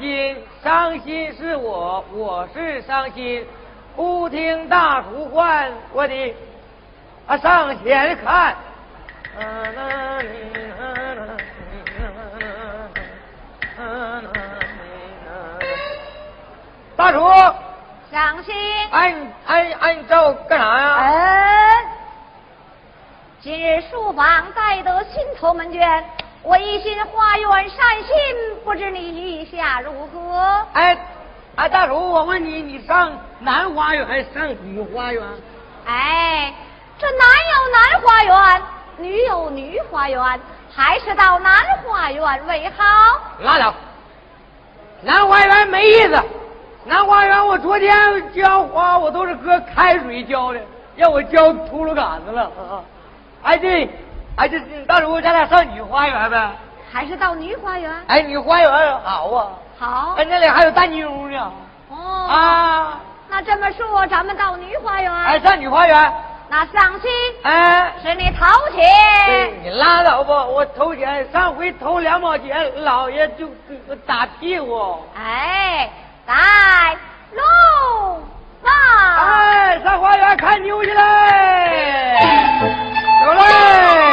卜半斤。伤心是我，我是伤心。忽听大厨唤，我的啊上前看。大厨，伤心。哎哎哎，你找我干啥呀？嗯。今日书房待得新头门卷，我一心花园善心，不知你意下如何？哎，哎，大叔，我问你，你上南花园还是上女花园？哎，这男有男花园，女有女花园，还是到南花园为好。拉倒，南花园没意思。南花园我昨天浇花，我都是搁开水浇的，让我浇秃噜杆子了。哎对，哎这大叔，咱俩上女花园呗？还是到女花园？哎，女花园好啊。好。哎，那里还有大妞呢。哦。啊。那这么说，咱们到女花园。哎，上女花园。那上去。哎。是你掏钱。你拉倒吧，我投钱，上回投两毛钱，老爷就打屁股。哎，来，喽，吧。哎，上花园看妞去嘞。走嘞！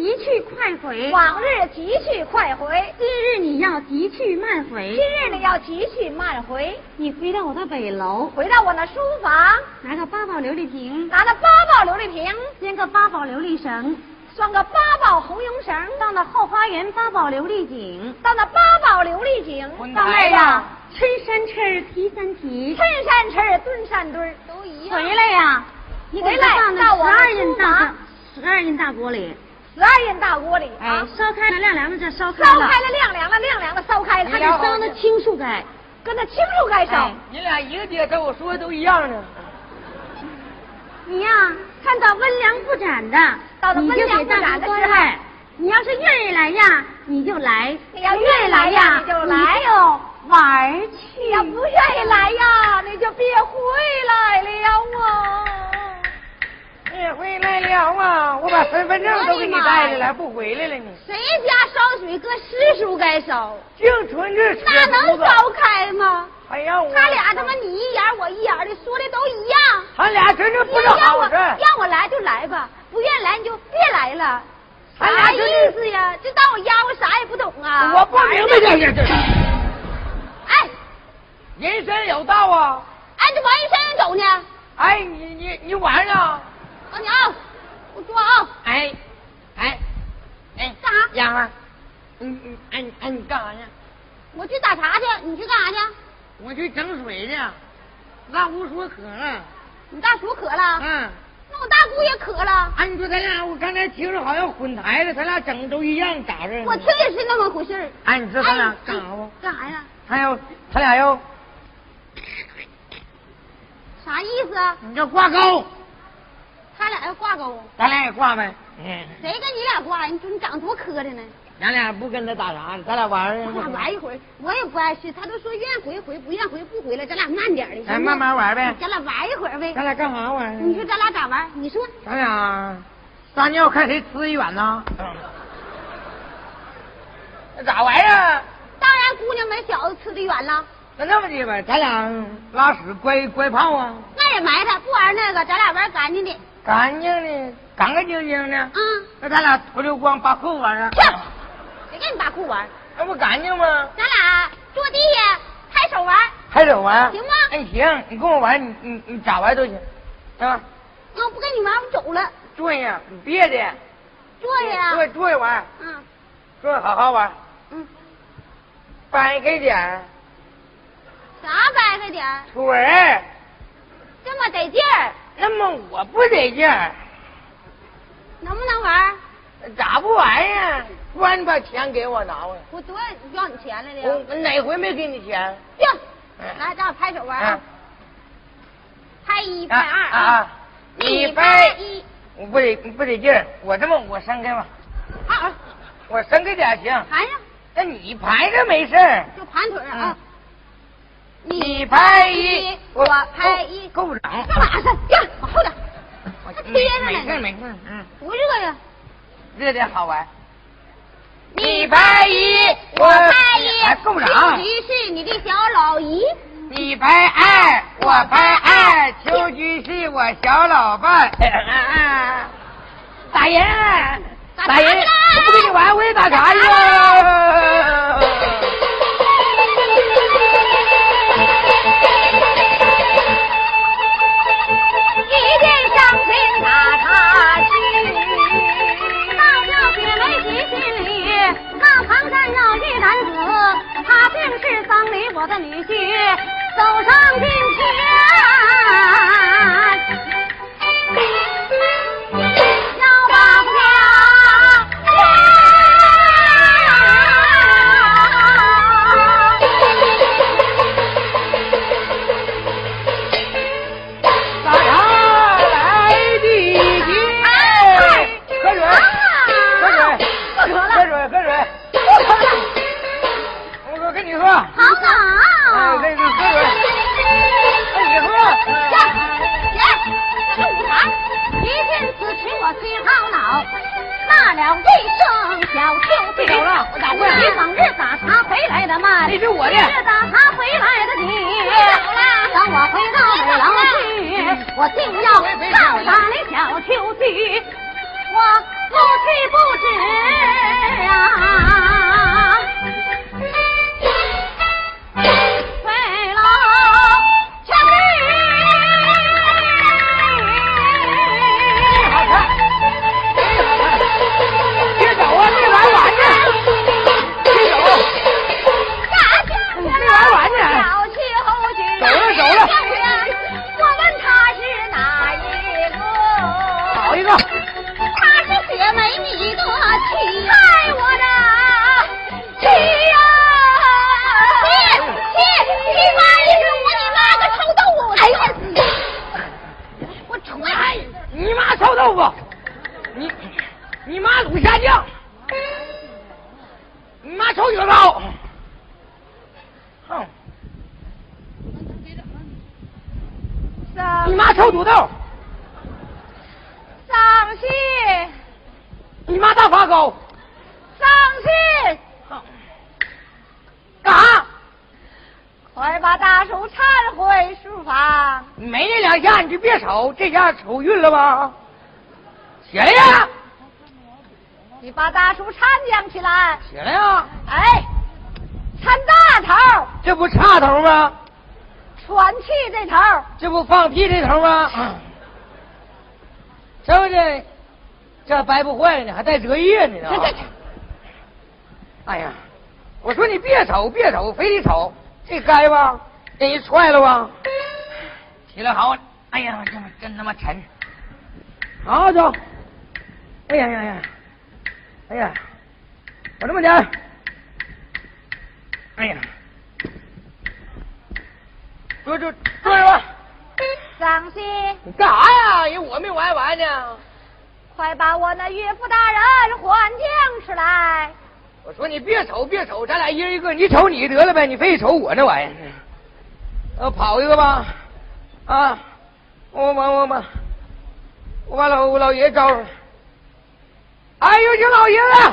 急去快回，往日急去快回，今日你要急去慢回。今日你要急去慢回。你回到我的北楼，回到我那书房，拿个八宝琉璃瓶，拿个八宝琉璃瓶，编个八宝琉璃绳，拴个八宝红绒绳，到那后花园八宝琉璃井，到那八宝琉璃井，到那儿呀，抻三抻提三提，抻三抻蹲三蹲，都一样。回来呀，你给回来放到我十二印大十二印大锅里，十二印大锅里哎啊，，烧开了亮凉的这烧开了，烧开了亮凉了，亮凉的烧开了，还得烧那青树盖。跟那青树该烧哎。你俩一个爹跟我说的都一样呢。你呀，看到温良不展的，到了你就温良给大家不展的时候。你要是愿意来呀，你就来；你要愿意来呀你你就来你就玩儿去。你要不愿意来呀，你就别回来了啊！你回来了啊！我把身份证都给你带来了，不回来了你。谁家烧水搁师叔该烧，净存着吃那能烧开吗？还让我他俩他妈你一眼我一眼的，说的都一样。他俩真是不是让我好事。让我来就来吧，不愿意来你就别来了。啥意思呀？就当我丫鬟啥也不懂啊！我不明白这这这，哎人生有道啊！哎，这王一山走呢？哎，你你你晚上，啊你啊，我说啊，哎哎哎，干啥？丫鬟，嗯嗯哎你哎你干啥去？我去打茶去，你去干啥去？我去整水去。俺姑说渴了，你大叔渴了，嗯。那我大姑也渴了。哎，你说咱俩，我刚才听着好像混台了，咱俩整的都一样，咋着？我听也是那么回事儿。哎，你知道他俩哎干啥不？干啥呀？他要，他俩要，啥意思啊？你这挂钩，他俩要挂钩，咱俩也挂呗。嗯，谁跟你俩挂呀？你说你长多磕碜呢？咱俩不跟他打啥，咱俩玩儿。咱俩玩一会儿，我也不爱去。他都说愿意回回，不愿意回不回来，咱俩慢点的。咱慢慢玩呗。咱俩玩一会儿呗。咱俩干啥玩？你说咱俩咋玩？你说咱俩撒尿看谁呲的远呢？那咋玩呀？当然姑娘们小子吃的远了，那这么的吧，咱俩拉屎乖乖泡啊，那也埋汰，不玩那个，咱俩玩干净的。干净的，干干净净的。嗯，那咱俩脱溜光把裤玩啊？去，谁跟你把裤玩？那不干净吗？咱俩坐地下拍手玩，拍手玩？行吗哎，行，你跟我玩，你你你咋玩都行，啊，那我不跟你玩，我走了。坐下，你别的，坐下呀。坐坐下玩，嗯坐下好好玩，嗯，掰开点儿啥掰开点儿？腿儿，这么得劲儿，那么我不得劲儿，能不能玩？咋不玩呀？不然你把钱给我拿回来。我多要你钱来的呀。我哪回没给你钱？行，嗯来，咱俩拍手玩啊啊！拍一拍啊二啊你，拍一我不得不得劲儿，我这么我伸开吧，啊，我伸开点儿行。盘上那你排着没事儿。就盘腿儿啊！你拍一，我拍一，够不着。干嘛去？呀，往后点，我还贴着呢没事没事，嗯，不热呀！热点好玩。你拍一，我拍一，还够。秋菊是你的小老姨，你拍二，我拍二，秋菊是我小老伴。打人，打人！我不跟你玩，我也打茶去 是丧礼我的女婿，走上进前，头吗？这不是这掰不坏了呢，还带折页呢。哎呀，我说你别瞅别瞅，非得瞅，这该吧？给人踹了吧？起来好。哎呀，这么真他妈沉！好走。哎呀呀呀！哎呀，我这么点。哎呀，坐坐坐着吧。伤心。你干啥呀？人呢。快把我那岳父大人唤将出来。我说你别瞅别瞅，咱俩一人一个，你瞅你得了呗，你非瞅我那玩意儿。呃，跑一个吧，啊。我我我把我把老老爷招来。哎呦，请老爷子！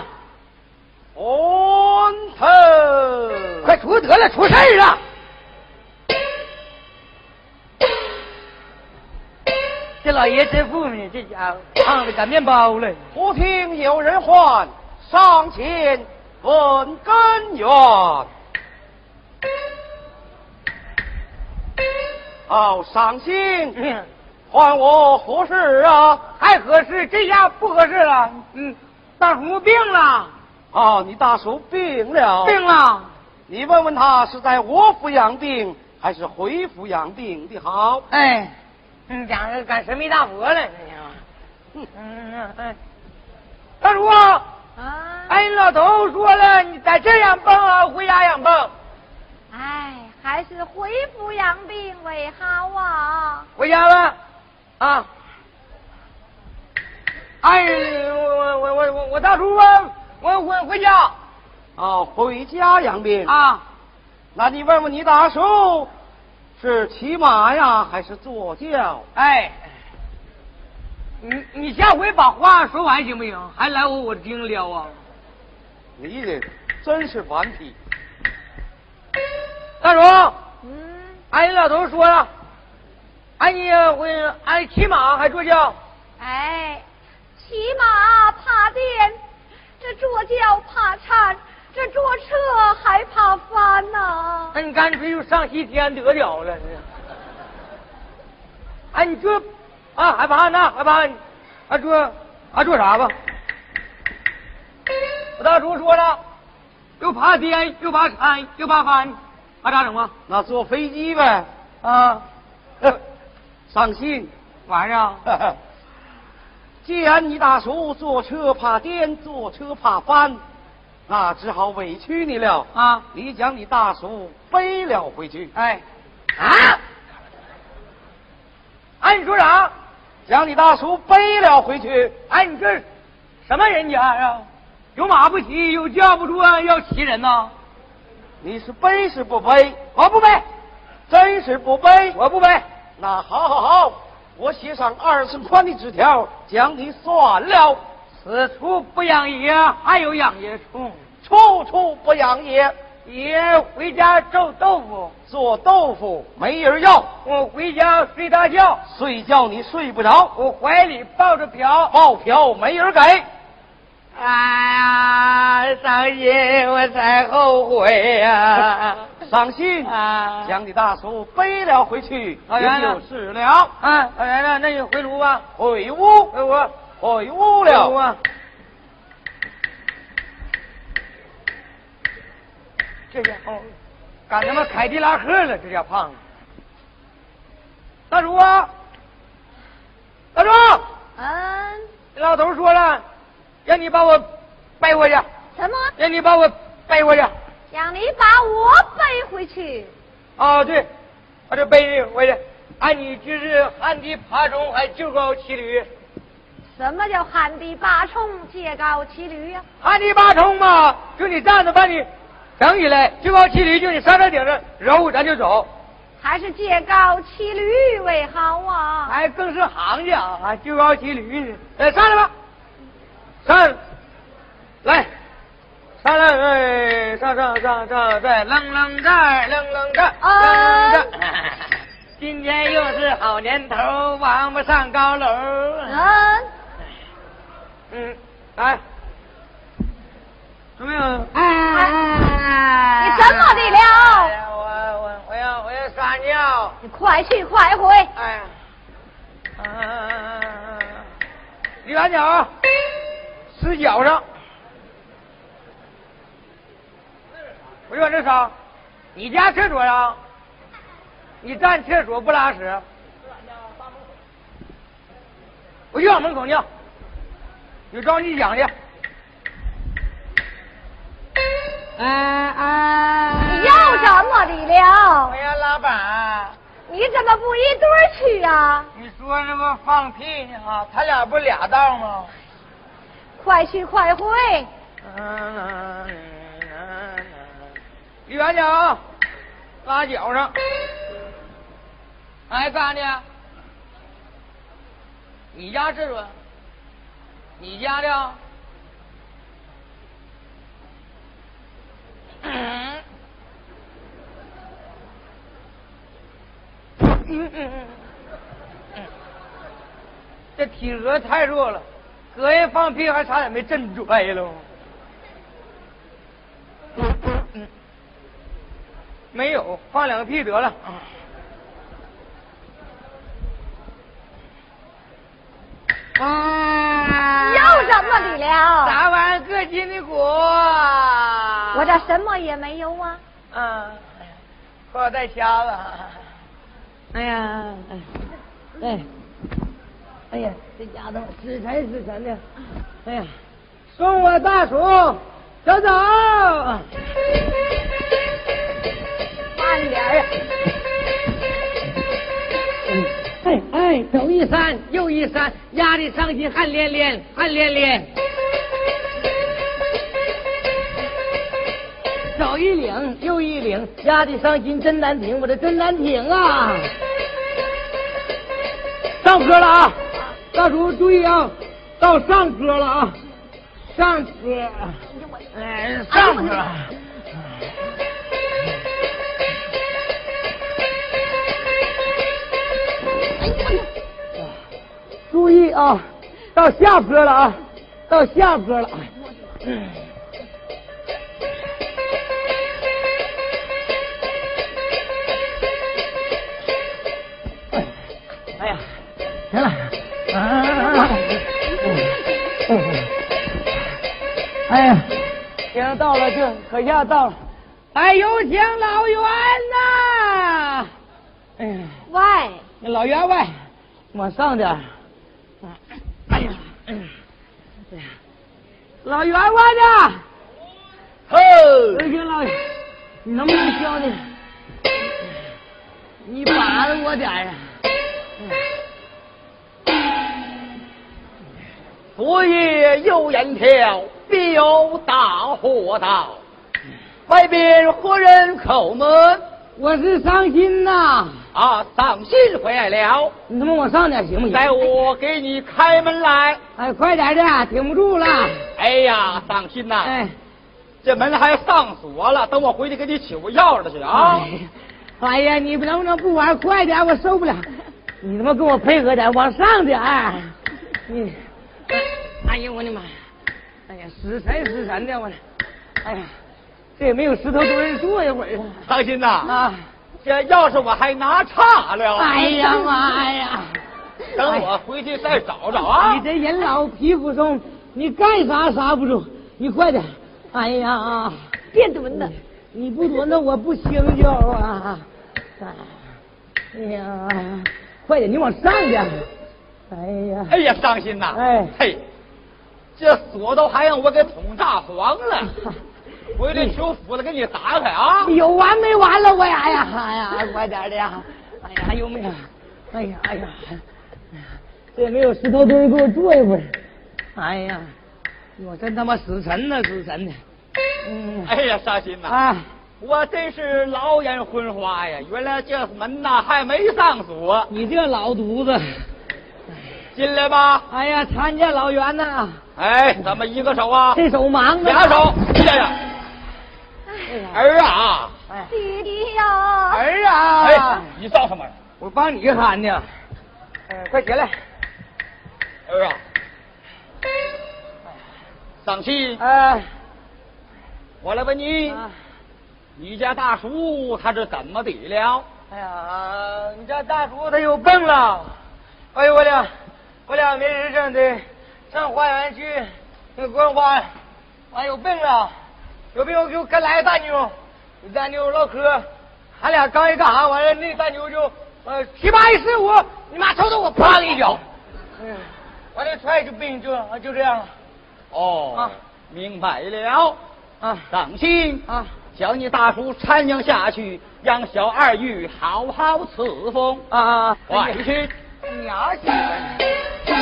老爷真富呢，这家伙胖的擀面包了。忽听有人唤，上前问根源。哦伤心，唤我何事啊？还合适？这下不合适了。嗯，大叔病了。哦，你大叔病了。病了。你问问他是在我府养病，还是回府养病的好？哎，你讲是干神秘大佛了，你嗯嗯嗯。大叔啊，哎，老头说了，你在这养病啊，回家养病。哎。还是恢复养病为好啊！回家了啊！哎，我我我我我大叔我我回回家啊，回家养病啊！那你问问你大叔，是骑马呀，还是坐轿？哎，你你下回把话说完行不行？还来我我听撩啊！你这真是顽皮。大叔，嗯，俺老头说了，俺你会俺骑马还坐轿？哎，骑马怕颠，这坐轿怕颤，这坐车还怕翻呐。那你干脆就上西天得了了。哎，你这啊害怕那害怕，啊坐啊坐啥吧？我大叔说了，又怕颠又怕颤又怕翻。那咋整啊？那坐飞机呗。啊，伤心，玩意儿。既然你大叔坐车怕颠，坐车怕翻，那只好委屈你了。啊，你将你大叔背了回去。哎，啊，哎，你说啥？将你大叔背了回去。哎，你这什么人家呀？有马不骑，有轿不住啊，要骑人呐？你是背是不背？我不背，真是不背。我不背。那好，好，好，我写上二十宽的纸条，将你算了。此处不养爷，还有养爷处，处处不养爷。爷回家做豆腐，做豆腐没人要，我回家睡大觉，睡觉你睡不着，我怀里抱着瓢，抱瓢没人给。哎呀，伤心，我才后悔呀、伤心。啊。将你大叔背了回去，老袁呢就是了。啊，老袁呢？那你回炉吧，回屋，回屋，回屋回屋了。啊。这家伙干他妈凯迪拉克了，这家胖子。大叔啊，大叔，嗯，老头说了，让你把我背回去，什么？让你把我背回去。让你把我背回去？啊，对，把这背你回去。按你就是旱地爬虫，还就高骑驴。什么叫旱地拔葱，借高骑驴呀、旱地拔葱嘛，就你站着把你整起来，就高骑驴，就你上这顶上揉，咱就走。还是借高骑驴为好啊？还更是行家啊，就高骑驴呢。哎，上来吧，上来，上来，哎，上上上上在楞楞站，楞楞站，楞楞站。今天又是好年头，王八上高楼。嗯，嗯，来，怎么样？哎你怎么的了哎，我我我要我要撒尿。你快去快回。哎呀，啊，李完脚，死脚上。我就往这撒，你家厕所呀？你站厕所不拉屎？我就往门口尿，有招你讲的。哎哎你又怎么的了哎？呀，老板，你怎么不一对儿去啊？你说那么放屁呢啊？他俩不俩道吗？快去快回。李元讲，拉脚上。哎，干的？你家厕所？你家的？嗯嗯嗯这体格太弱了，隔夜放屁还差点没震拽了。嗯，没有，放两个屁得了。啊了？打完各进的果。我这什么也没有啊。嗯，给我带瞎了。哎呀，哎，哎哎呀，这家伙死沉死沉的。哎呀，送我大叔，走走。慢点儿啊！哎哎，走一山又一山，压的伤心汗连连，汗连连。走一岭又一岭，压的伤心真难听，我这真难听啊！上歌了啊，大叔注意啊，到上歌了啊，上歌，哎，上坡。注意啊，到下坡了啊，到下坡了。嗯哎呀，行了，啊，哎呀，行，到了，这可下到了。哎，有请老袁呐！哎呀，喂，老员外，往上点哎呀老员外呢？吼，有请老，你能不能消停？你把着我点儿啊！昨夜有人跳，必有大祸到。外边何人叩门？我是伤心呐！啊，伤心回来了，你他妈往上点行不行？待我给你开门来。哎，快点的，顶不住了！哎呀，伤心呐！哎，这门还上锁了，等我回去给你取个钥匙去啊！哎呀，你能不能不玩快点？我受不了！你他妈跟我配合点，往上点！你，哎呀，我的妈呀！哎呀，死神死神的，我，哎呀，这也没有石头墩儿坐一会儿啊！伤心呐！啊，这钥匙我还拿差了。哎呀妈呀！等我回去再找找啊！你这人老皮肤松，你干啥刹不住，你快点！哎呀，别蹲了，你不蹲那我不醒觉啊！哎呀，快点，你往上点！哎呀，哎呀，伤心呐！哎，嘿，这锁都还让我给捅炸黄了，回去求斧子给你打开啊！有完没完了？我呀哎呀哎呀，快点的呀！哎呀，有没有？哎呀哎呀，这没有石头墩给我坐一会儿。哎呀，我真他妈死沉呐，死沉的。嗯，哎呀，伤心呐！啊，我真是老眼昏花呀！原来这门呐还没上锁。你这老犊子，进来吧！哎呀，参见老袁呐！哎，咱们一个手啊，这手忙啊，俩手，呀呀！儿啊！弟弟呀！儿啊！哎，你造什么？我帮你喊呢。嗯，快起来！儿啊！伤心。哎，我来问你，你家大叔他是怎么的了？哎呀，你家大叔他有病了。哎呦，我俩我俩没人挣的，上花园去那观花，完有病了，有病我给我跟来个大妞，跟大妞唠嗑，俺俩刚一干啥，完了那大妞就呃七八一十五，你妈瞅瞅我啪一脚，嗯，完了踹就病就就这样了。哦，啊明白了。啊伤心啊！叫你大叔搀养下去，让小二玉好好伺奉。啊啊！快去！娘媳妇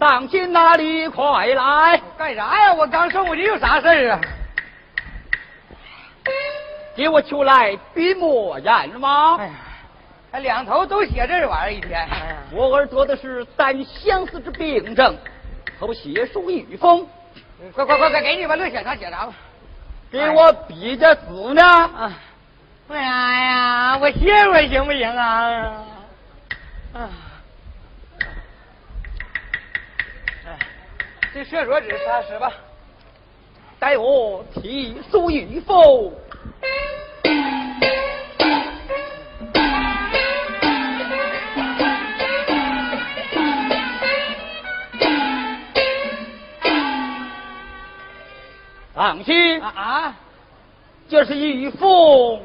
我伤心哪里？快来！干啥呀？我刚送过去，有啥事儿啊？给我求来笔墨砚吗？哎呀，还两头都写这玩意儿一天。哎，我儿得的是单相思之病症，可写书一封，嗯快快快快，给你吧，乐写啥写啥吧。给我比着纸呢。啊，为啥呀？我歇会儿行不行啊？啊，这厕所纸擦使吧。待我提书一封。放心啊，啊！这是一封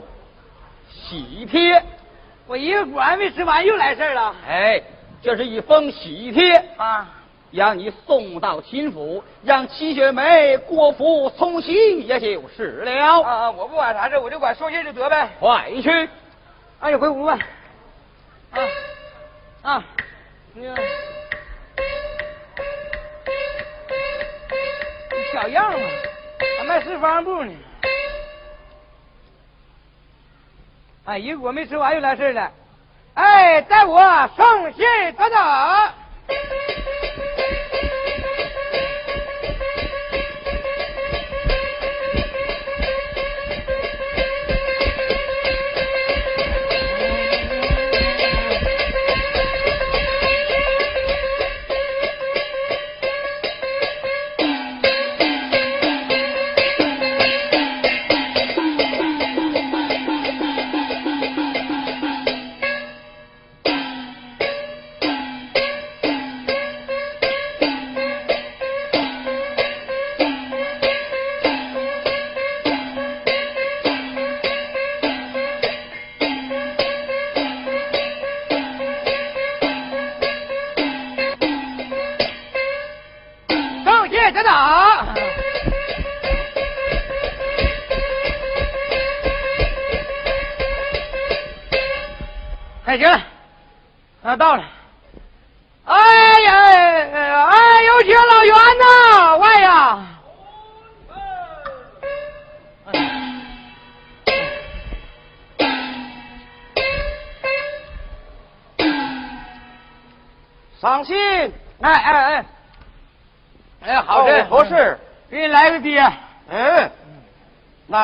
喜帖。我一个果还没吃完，又来事儿了。哎，这是一封喜帖，啊，让你送到秦府，让齐雪梅过府从喜也就是了。啊，我不管啥事，我就管说信就得呗。快去！哎，你回屋吧。啊啊，那个小样嘛，还卖四方布呢。哎，一个果没吃完又来事了。哎，带我送信等等。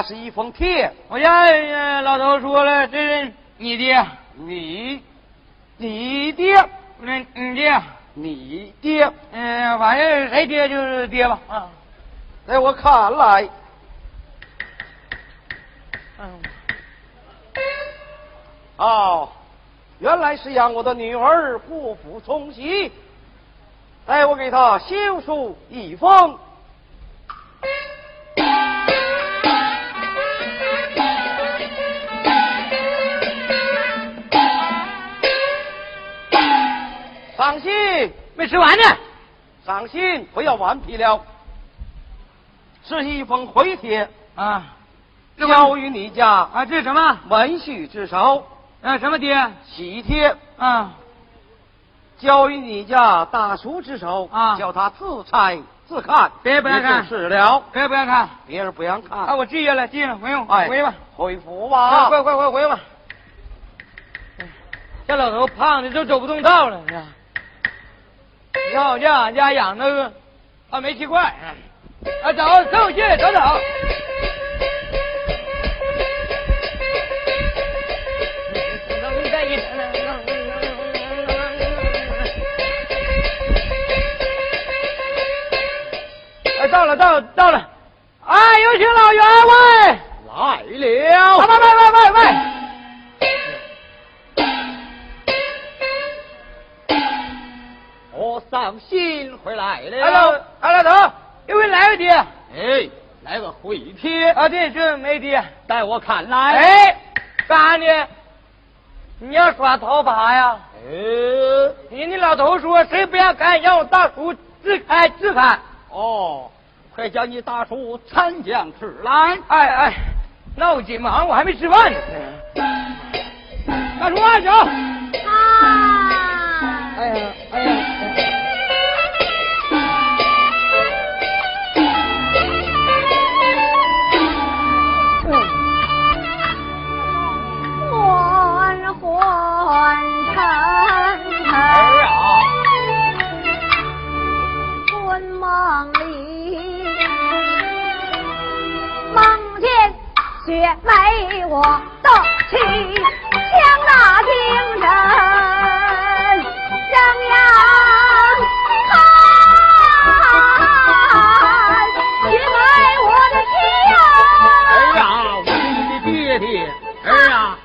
是一封帖。我家老头说了，这是你爹。你，你爹？那你爹？你爹？嗯，反正谁爹就是爹吧。啊，在我看来，嗯，哦，原来是让我的女儿不服从媳。待我给她修书一封。伤心，没吃完呢。放心，不要顽皮了。是一封回帖啊，交于你家啊。这是什么？文序之手。啊，什么爹？喜帖啊。交于你家大叔之手啊，叫他自拆自看，别不让看，是了，别不让看，别人不让看。啊，我记下来，记下来，回用，哎，回吧，回府吧，快快快回吧。这老头胖的都走不动道了，你看，你看我这俺家养那个啊煤气罐，啊走走去走走。到了，到了，到了！哎，有请老员外来了！喂喂喂喂喂！我伤心回来了。哎老哎老头，又给你来个爹。哎，来个回帖。啊，对，这没爹。在我看来，哎，干啥呢？你要耍头发呀？哎，你那老头说，谁不让干，让我大叔自开自看。哦。快叫你大叔参将吃来！哎哎，那我急忙，我还没吃饭呢。大叔啊，走！啊！哎呀，哎呀！我的妻，强大精神，张扬看雪梅我的妻呀！儿啊，我的爹爹，儿啊，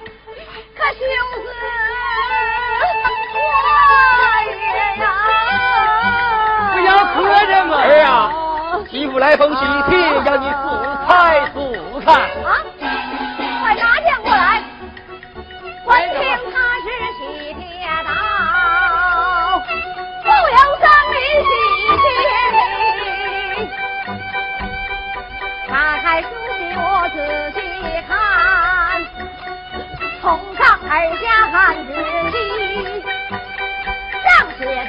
可就是我也呀！不要磕碜嘛，儿啊，媳妇来封喜帖，要你自猜自看。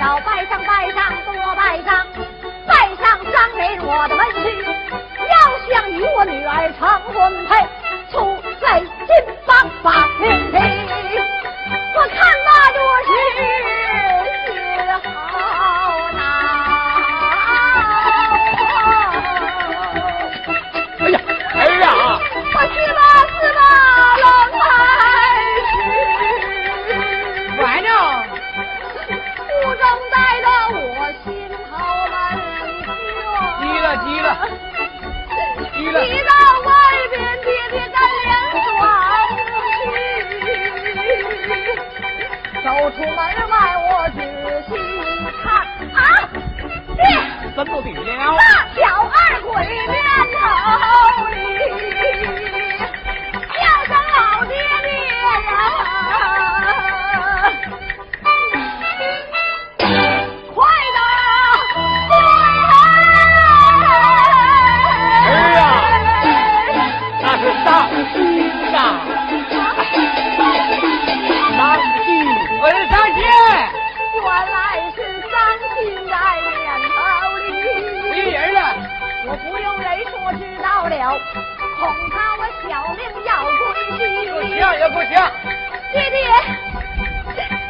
要：拜上拜上多拜上，拜上张给我的门婿。要想与我女儿成婚配，人说知道了，恐怕我小命要归西。不行也不行。爹爹，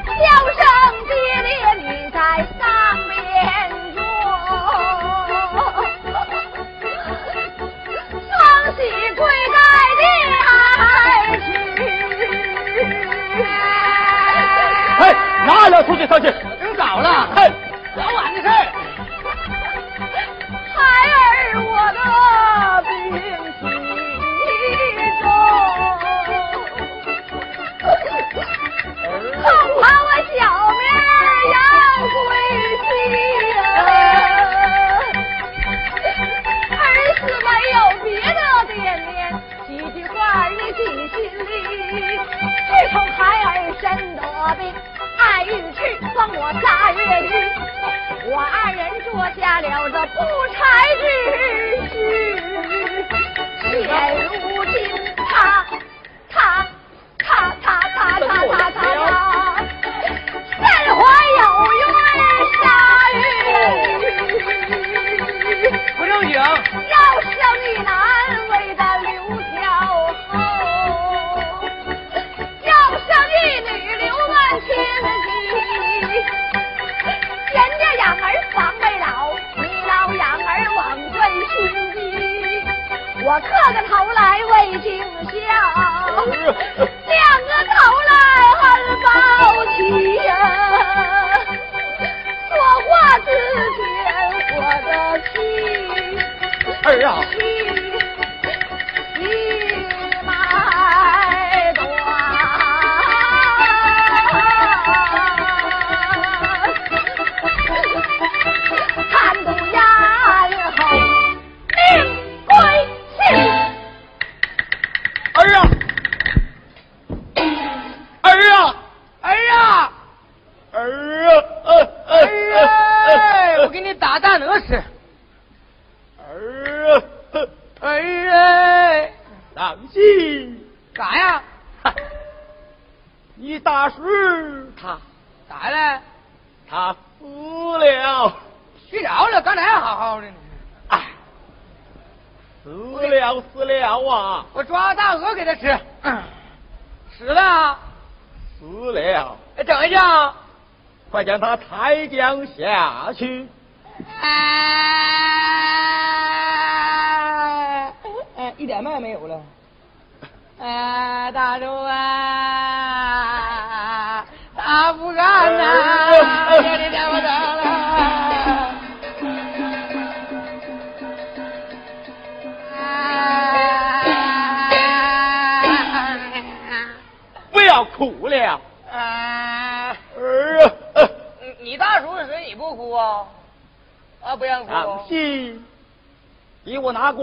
叫声爹爹，你在上面坐，双膝跪在地去。嘿，哪了出去上去？更早了，嘿，我二人做下了这不才之事，现如今下去。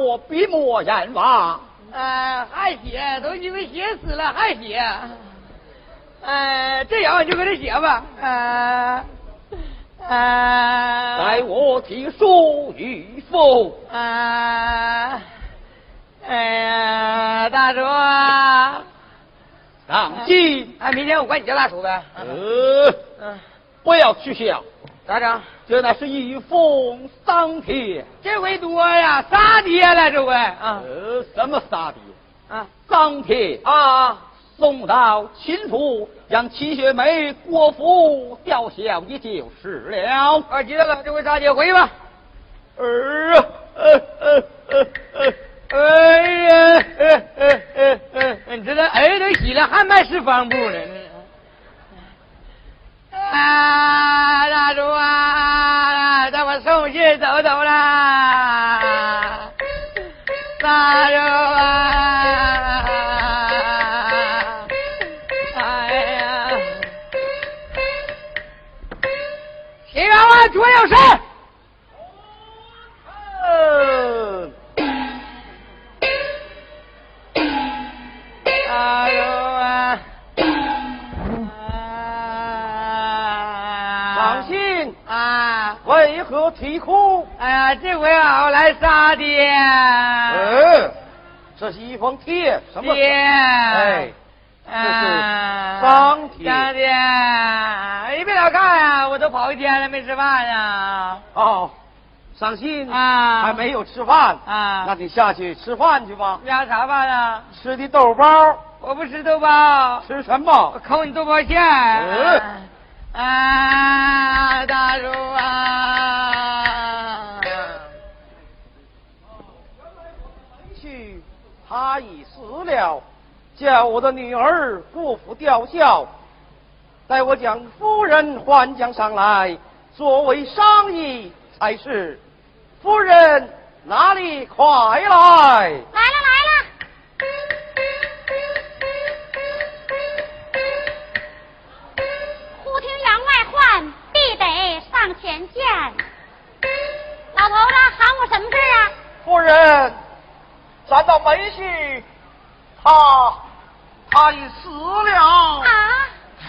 我笔墨砚瓦。啊，还写，都因为写死了还写。呃，这样你就搁这写吧。呃啊，待我提书与否？啊，哎呀，大叔啊，当心，哎，明天我管你叫大叔呗。呃，嗯，不要取笑，咋整？这乃是一封丧帖。这回多呀，仨爹了这回啊呃，什么撒爹？啊丧帖啊啊！送到秦府，让秦雪梅国府吊销，也就是了。啊，知道了，这回仨爹回去吧。儿啊，呃呃呃呃，哎呀，呃呃呃呃，你知道儿都洗了，还卖四方布呢。啊，嗯嗯啊掌心啊。为何啼哭。哎呀这回好来杀哎这是一封帖什么？贴哎这是方体大家你别老看呀，我都跑一天了没吃饭呀！哦，伤心啊还没有吃饭啊那你下去吃饭去吧。要啥饭啊？吃的豆包，我不吃豆包，吃什么我？抠你豆包馅啊，大叔啊！去，他已死了，叫我的女儿不服吊孝。待我将夫人唤将上来，作为商议才是。夫人，哪里快来？来了来了。忽听员外唤，必得上前见。老头子喊我什么事啊？夫人，咱的妹婿，他他已死了。啊，嗨。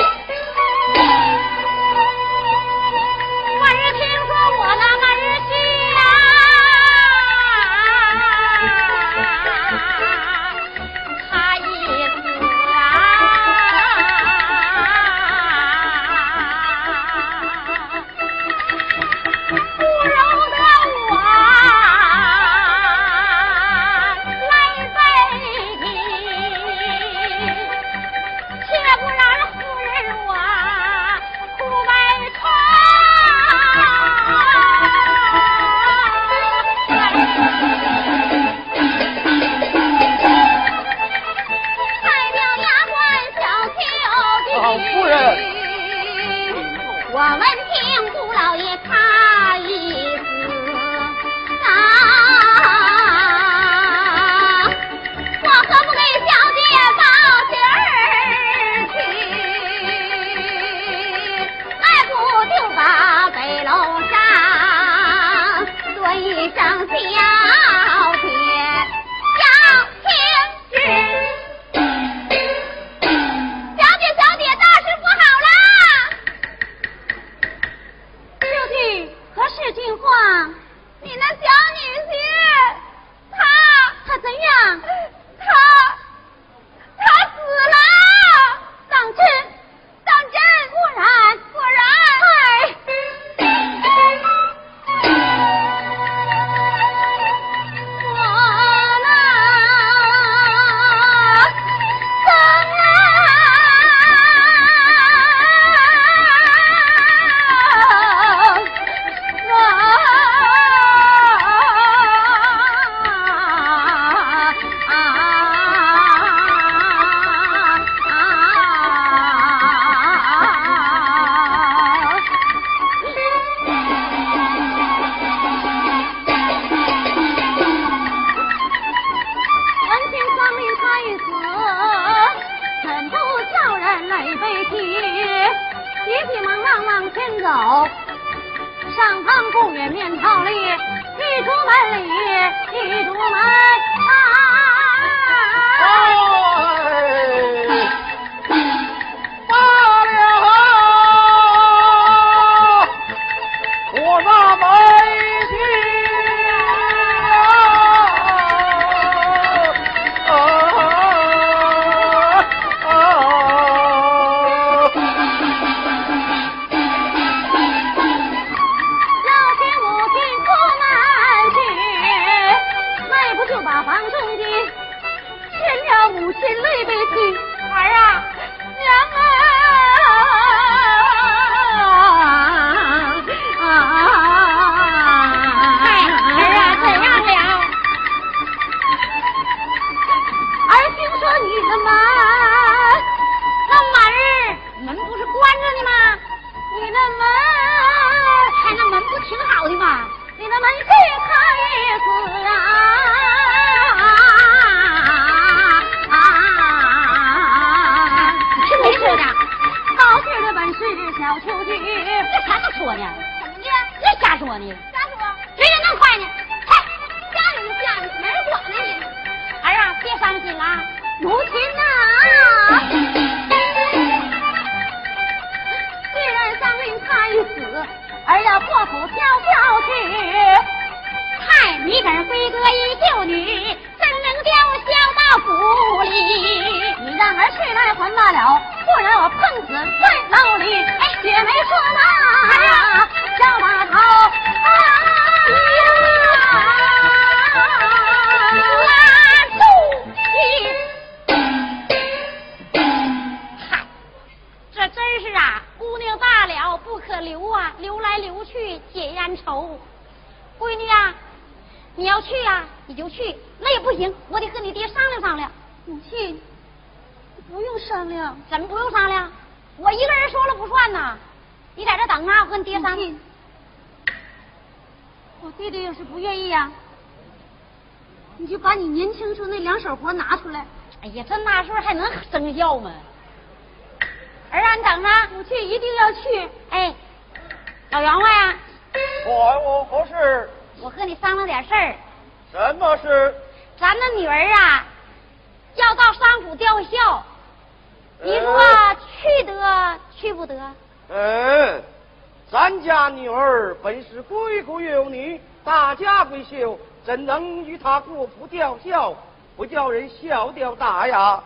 后面面朝里，一出门里，一出门。哎呀！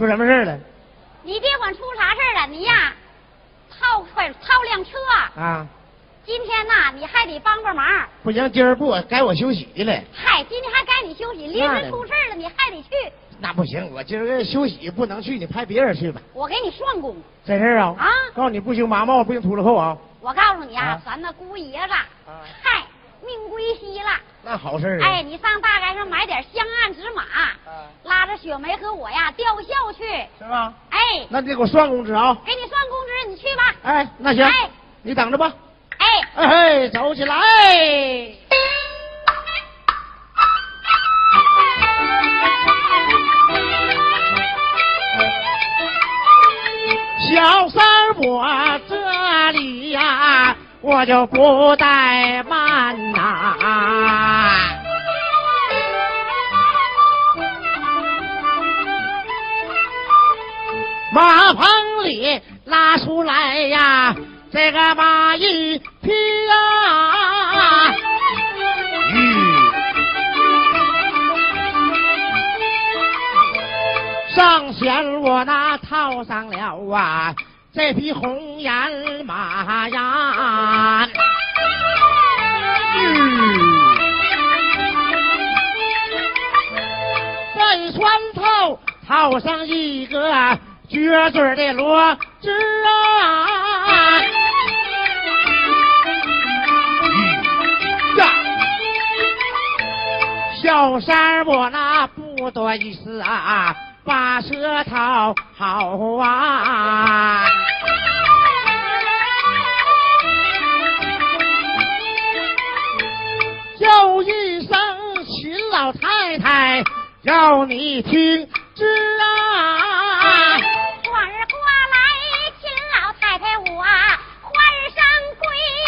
出什么事了？你别管出啥事儿了？你呀，套快套辆车，啊，今天呐，你还得帮帮忙。不行，今儿不该我休息了。嗨，今天还该你休息，临时出事儿了，你还得去。那不行，我今儿休息不能去，你派别人去吧。我给你算工。这事儿啊，啊告诉你不行，马帽不行秃噜扣啊。我告诉你啊，啊咱那姑爷子，嗨，命归西了。那好事儿啊。哎，你上大街上买点香案纸马，拉着雪梅和我呀吊孝去。是吧？哎，那你得给我算工资啊。给你算工资，你去吧。哎，那行，哎你等着吧。哎，哎嘿，走起来！小三儿，我这里呀，我就不怠慢呐。马棚里拉出来呀，这个马一匹呀，上弦我那套上了啊，这匹红颜马呀。在船头套上一个撅嘴的罗织啊！小三儿我那不多意思啊，把舌头好啊！叫一声秦老太太，要你听知啊！我啊换上闺女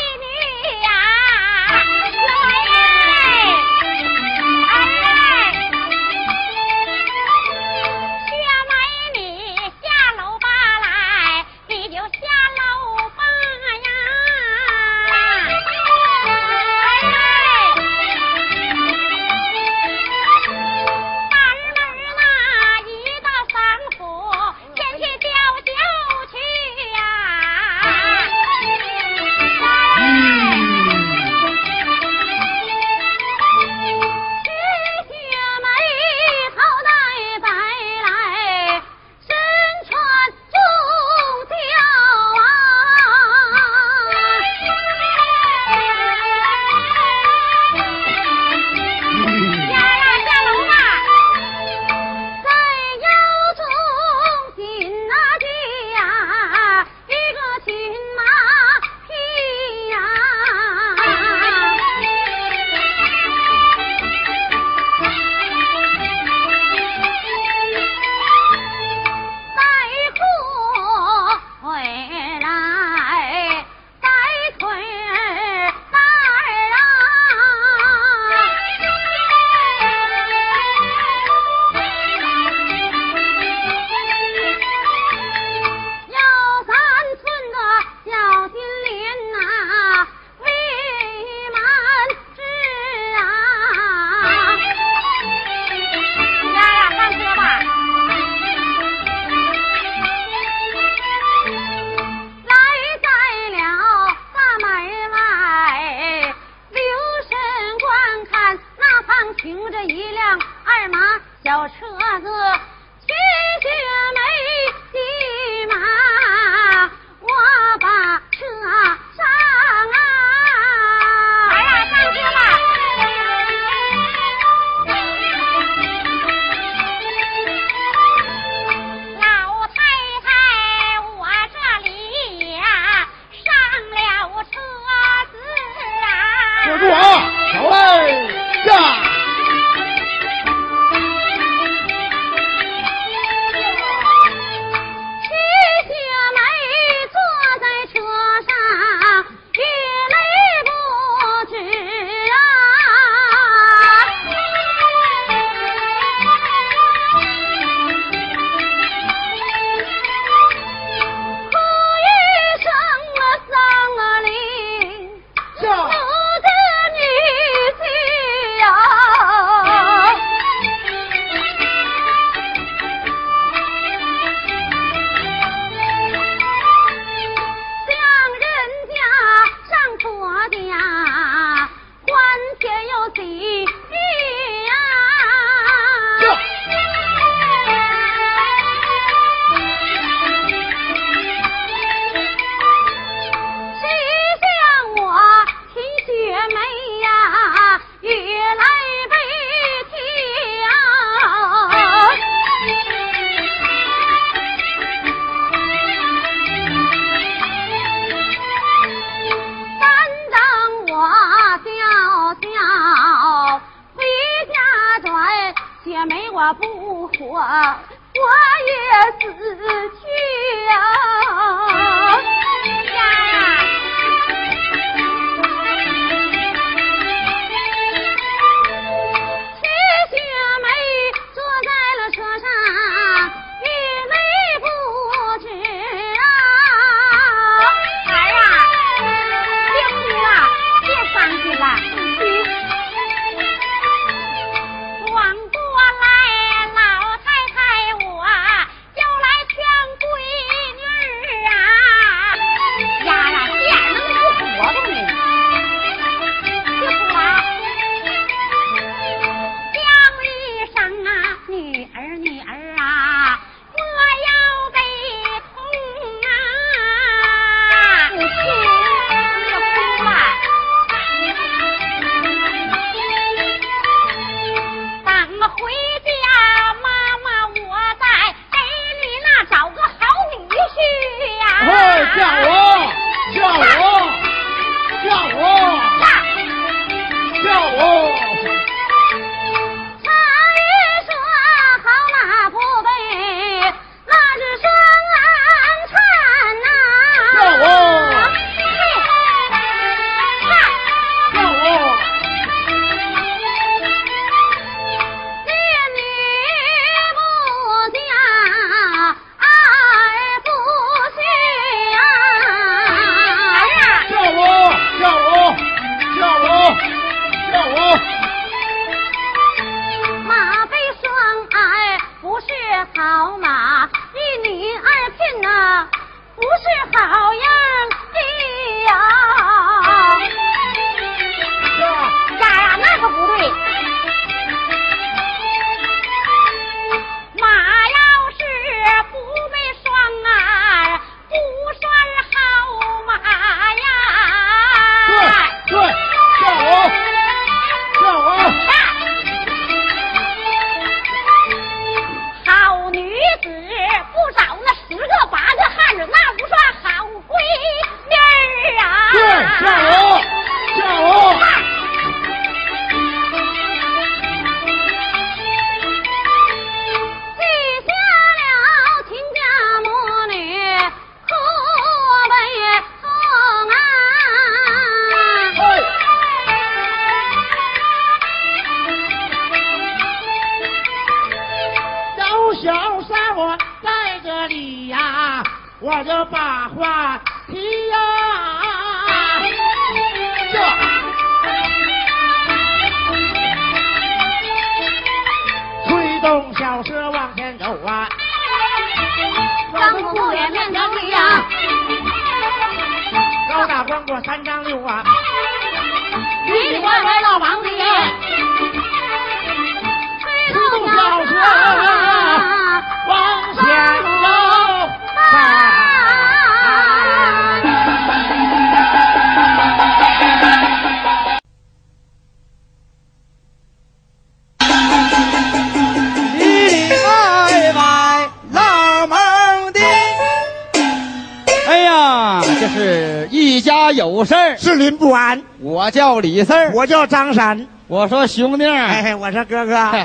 我叫张三。我说兄弟儿，哎，我说哥哥嘿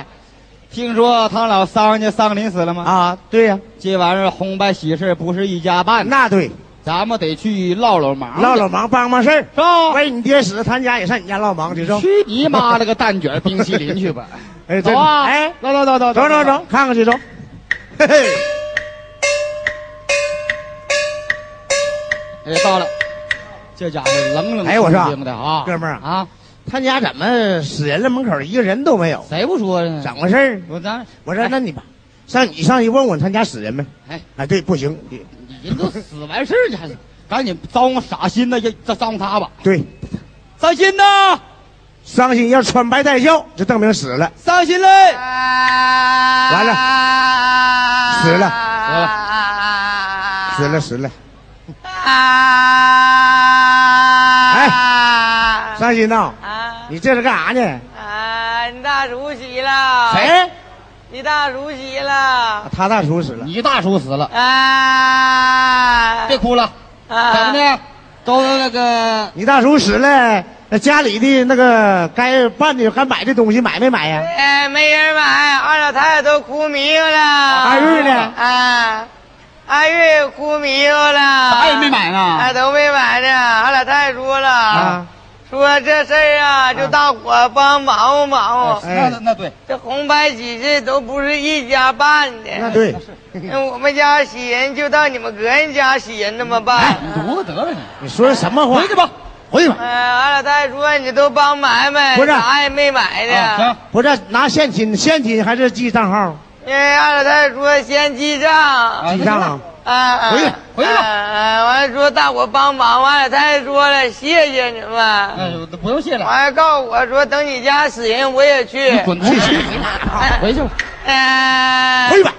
听说他老桑家桑林死了吗？啊，对呀、这玩意儿红白喜事不是一家办的，那对，咱们得去唠唠忙，唠唠忙，帮帮事儿。是吧？为你爹死，他家也上你家唠忙去，是吧？去你妈了个蛋卷冰淇淋去吧！哎，走啊！哎，走走走走走走走，看看去走。嘿嘿，哎，到了，这家伙冷冷清清的啊，哥们儿啊，他家怎么死人了？门口一个人都没有，谁不说呢？怎么回事儿？我咱我说，那你吧，上你上去问问他家死人没？哎，哎，对，不行，人都死完事儿去，还是赶紧招呼傻心的，这招呼他吧。对，伤心呐，伤心要穿白带孝，就证明死了。伤心嘞！完了，死了，死了，死了，死了。哎伤心呐，啊你这是干啥呢？啊！你大叔死了，？谁？你大叔死了他大叔死了。你大叔死了，啊！别哭了，怎么的？都那个你大叔死了，那家里的那个该办的、该买的东西买没买呀？哎，没人买，二老太太都哭迷糊了。二月呢？啊，二月哭迷糊了。啥也没买呢哎，都没买呢。二老太太说了，啊，说这事儿啊，就大伙帮忙活忙活。哎那那对，这红白喜事都不是一家办的。那对，那我们家喜人就到你们个人家喜人那么办。犊子得了你，你说的什么话？回去吧，回去吧。哎，二老太太说你都帮买买，不是啥也没买的。啊行，不是拿现金，现金还是记账号？哎，二老太太说先记账。啊记账啊？回去回去吧啊完了说大伙帮忙，完了他还说了谢谢你们。哎，不用谢了，完了告诉我说等你家死人我也去。你滚出去，回去吧，哎，回去吧。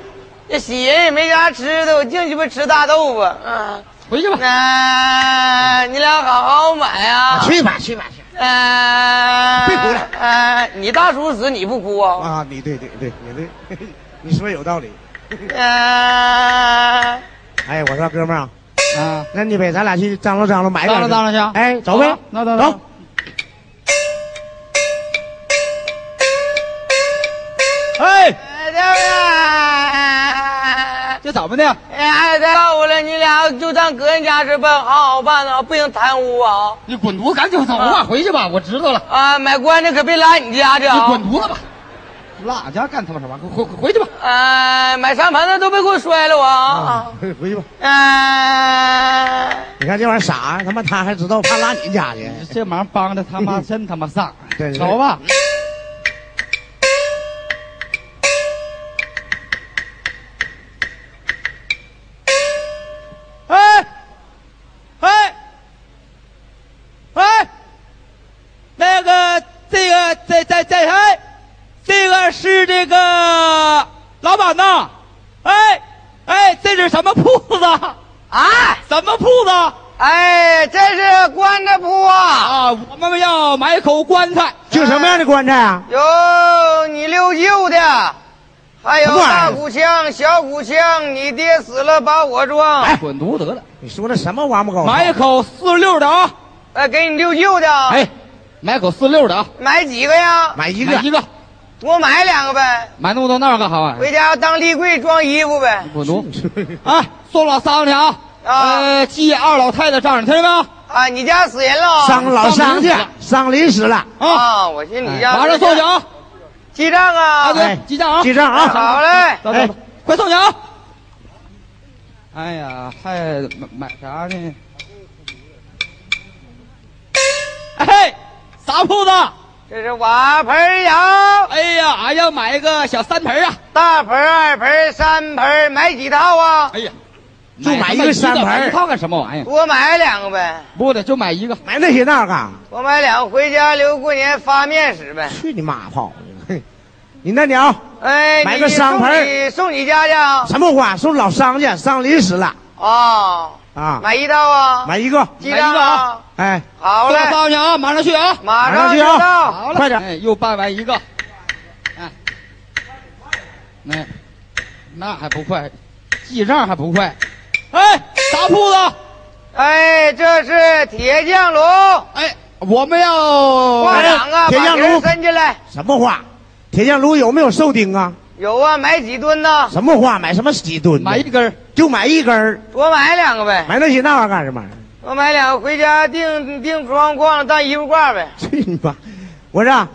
这死人也没啥吃的，我净鸡巴吃大豆腐。嗯，回去吧，那你俩好好买啊。去吧，去吧，去。呃，别哭了呃，你大叔死你不哭啊？啊，你对对对，你对，你说有道理。呃，哎，我说哥们儿啊，啊，那你呗，咱俩去张罗张罗，买点儿张罗张罗去哎，走呗那走走走。哎，哎对不对？这怎么的？哎，再告诉我了，你俩就当个人家事办，好好办啊，不行贪污啊！你滚犊子，赶紧走吧，回去吧，我知道了，啊，买棺材可别拉你家去你啊！滚犊子吧，拉家干他妈什么？回回回去吧，哎，买三盘的都别给我摔了我啊！回回去吧。哎，你看这玩意儿傻，他妈他还知道怕拉你家去。这忙帮的他妈 真他妈丧，对对瞅吧，老板呐，哎，哎，这是什么铺子？啊，什么铺子？哎，这是棺材铺啊！啊，我们要买口棺材。就什么样的棺材啊？有你六舅的，还有大鼓枪、小鼓枪，你爹死了把我装。哎滚犊子得了，你说的什么王八狗？买一口四六的啊！哎，给你六舅的。哎，买口四六的啊，买几个呀？买一个买一个，我买两个呗，买那么多那干啥玩意儿？回家当立柜装衣服呗。滚犊子！啊，送老三去啊！啊呃，记二老太太账，上听见没有？啊，你家死人了？伤老伤去，伤临死了。啊，啊，我寻思你家马上送去啊！记账啊！啊，对哎，记账啊！记账啊！好嘞。走走，快送去啊！哎呀，还买买啥呢？哎，啥铺子？这是瓦盆窑，哎呀，俺要买一个小三盆啊！大盆、二盆、三盆，买几套啊？哎呀，就买一个三盆买一套干什么玩意儿？多买两个呗，不得，就买一个。买那些那干？多买两个回家留过年发面食呗。去你妈炮！嘿你那鸟哎，买个三盆送你送你家去啊？什么花？送老伤去，伤临死了啊，啊！买一刀啊？买一个，记账啊？哎，好嘞送，上去啊！马上去啊！马马上去啊。好嘞，快点哎，又办完一个。哎，那那还不快，记账还不快。哎，啥铺子？哎，这是铁匠炉，哎，我们要挂两个，把铁匠炉伸进来。什么话？铁匠炉有没有寿钉啊？有啊，买几吨呢？什么话？买什么几吨？买一根儿就买一根儿，多买两个呗。买那些那玩意儿干什么？多买两个回家钉钉窗框当衣服挂呗。去你妈！我说啊，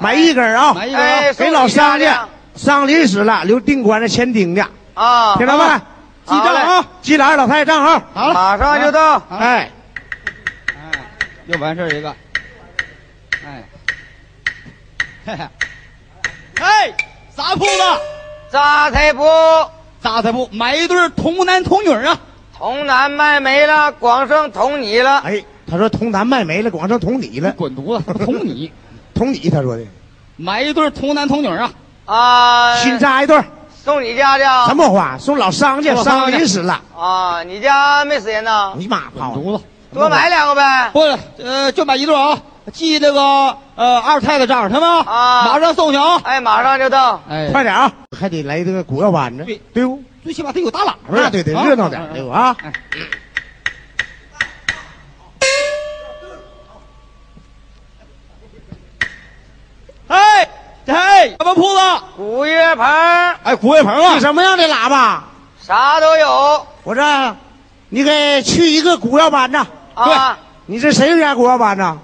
买一根儿啊，买一根儿哎，给老伤去送你家，伤临死了，留钉棺材签钉去，啊，听着没？记账啊，记了二老太太账号。好了，马上就到。好了哎，哎，又完事儿一个。哎，嘿嘿，哎，啥铺子？扎菜铺，扎菜铺买一对童男童女啊！童男卖没了，光剩童你了。哎，他说童男卖没了，光剩童你了，滚犊子，童你！童你他说的，买一对童男童女啊！啊，新扎一对儿，送你家去啊？什么话？送老商去，送老伤去伤临死了，啊，你家没死人呐？你妈滚！犊子，多买两个呗。不，呃，就买一对啊！记那个呃二太太账上行吗啊。马上送去啊。哎马上就到。哎。快点啊。还得来这个鼓腰板子对。对不最起码得有大喇叭。对对热闹点对不啊。哎。哎什么铺子。古月盆哎古月盆啊。什么样的喇叭？啥都有。我说你给去一个鼓腰板子啊。你是谁家鼓腰板子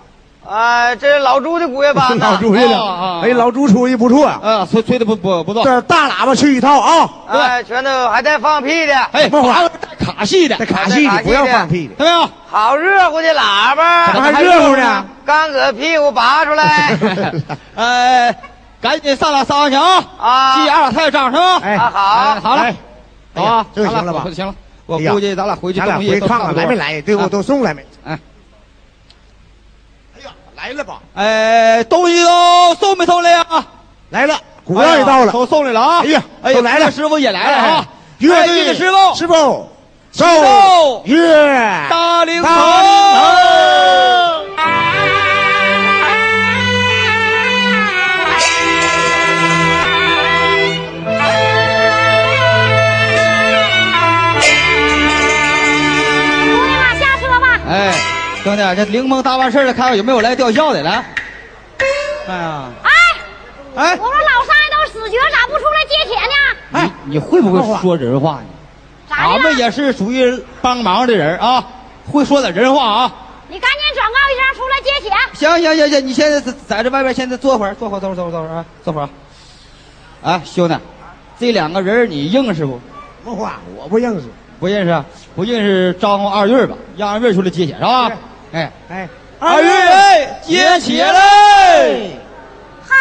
啊！这是老朱的古乐班子，老朱家的。哎，老朱出息不错啊。啊，吹吹的不不不错。这大喇叭去一套啊。哎，全都还带放屁的，哎，不还有带卡戏的，带卡戏的不要放屁的。看到没有？好热乎的喇叭，怎么还热乎呢？刚搁屁股拔出来。哎，赶紧上来上上去啊！啊记二老太太账是吧？哎啊好哎好了哎，好啊，这就行了吧行了，我估计咱俩回去咱俩东西回去看看来没来，对我啊都送来没？哎来了吧？哎，东西都送没送来呀？来了，古乐也到了。都送来了啊！哎呀哎呀，都来了师傅也来了啊！乐哎队乐队师傅，师傅，奏奏乐大灵大堂。兄弟，这灵蒙搭完事儿了，看看有没有来吊孝的来。哎呀，哎，哎我，说老三都死绝，咋不出来接铁呢？哎，你会不会说人话呢？咋的了？俺们也是属于帮忙的人啊，会说点人话啊。你赶紧转告一声，出来接铁。行行行行，你现在在在这外边，现在坐会儿，坐会儿，坐会儿，坐会儿，坐会儿啊，坐会儿啊。哎，兄弟，这两个人你认识不？什么话？我不认识。不认识啊，不认识张红二月吧？让二月出来接血是吧？哎，哎，二月哎，接起来！嗨，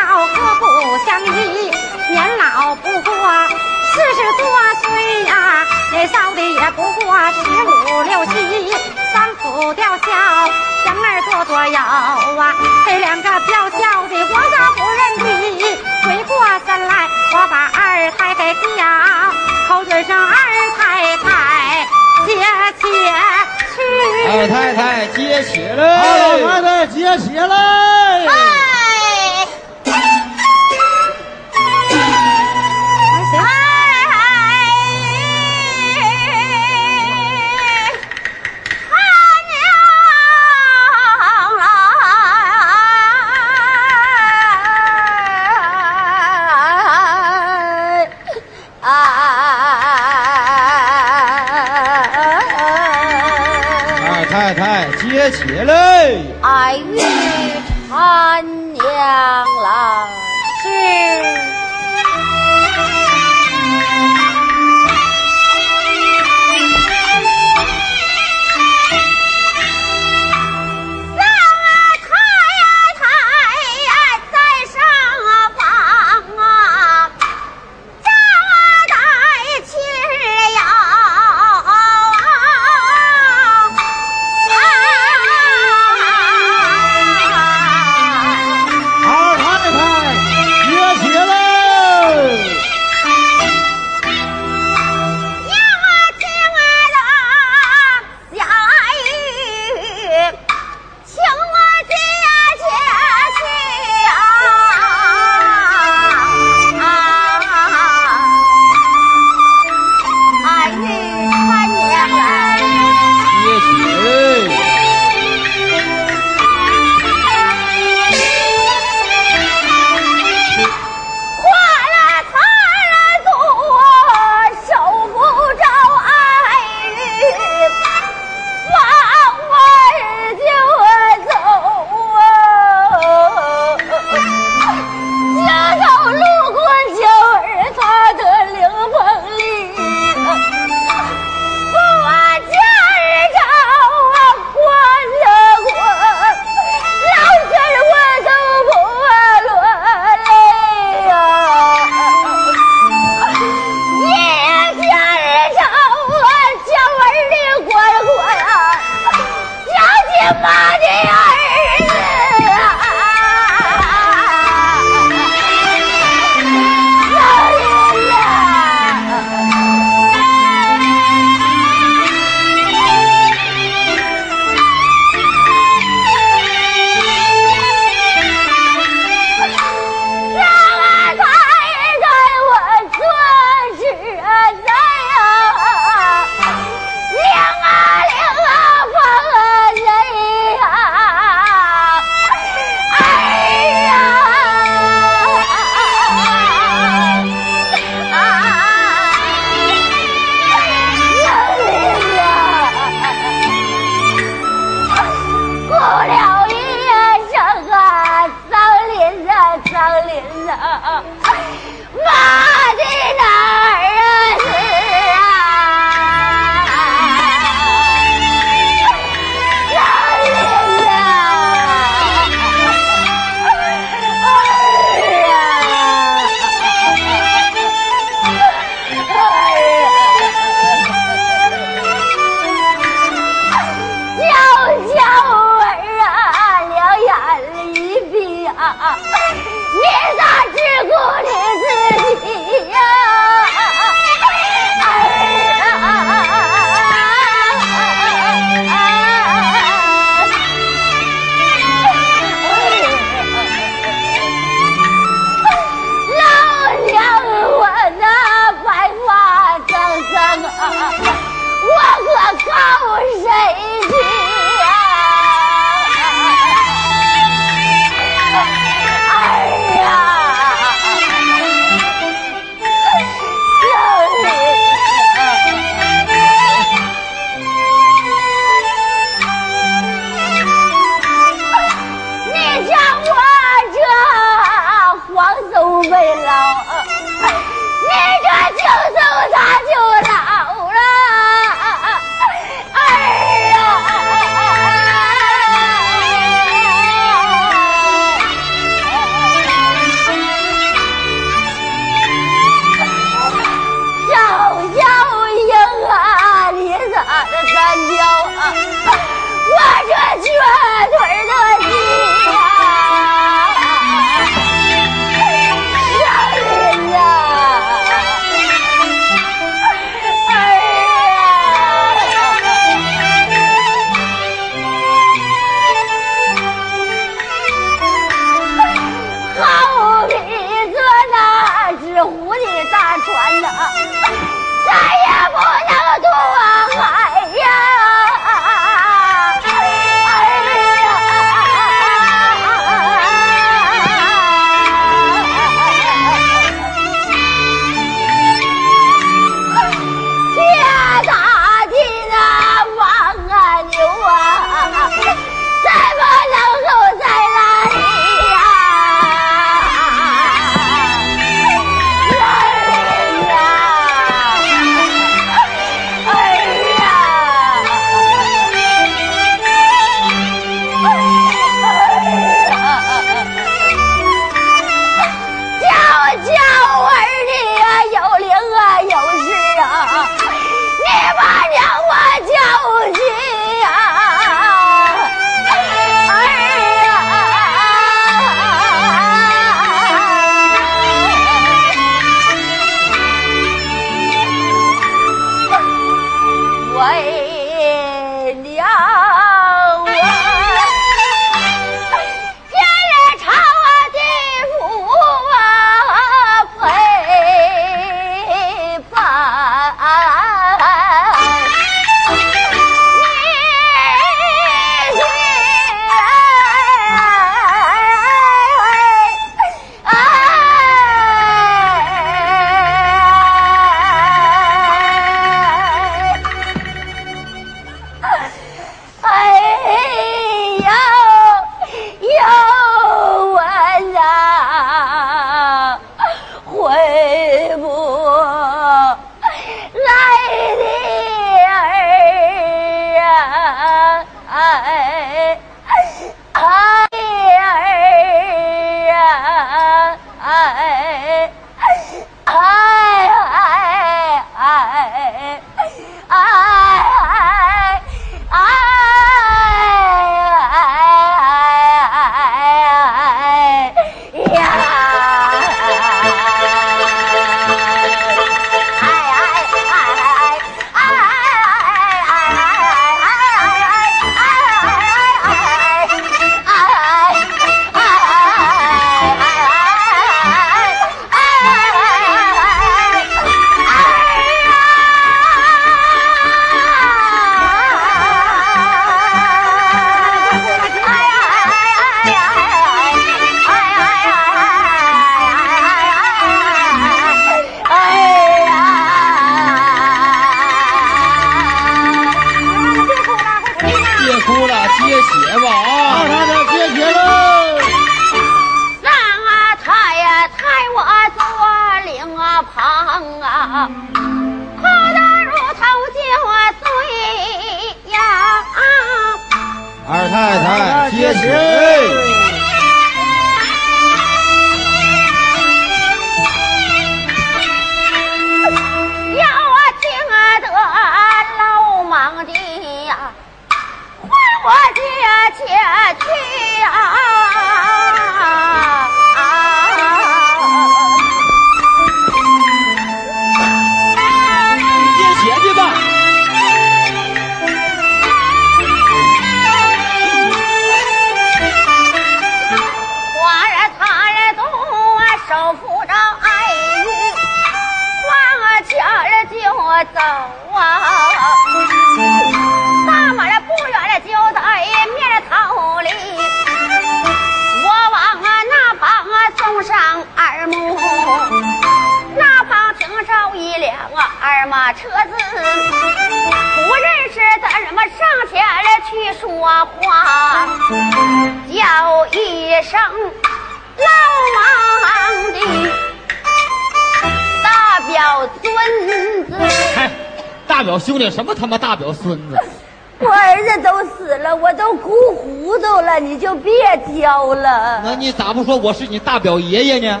大表爷爷呢？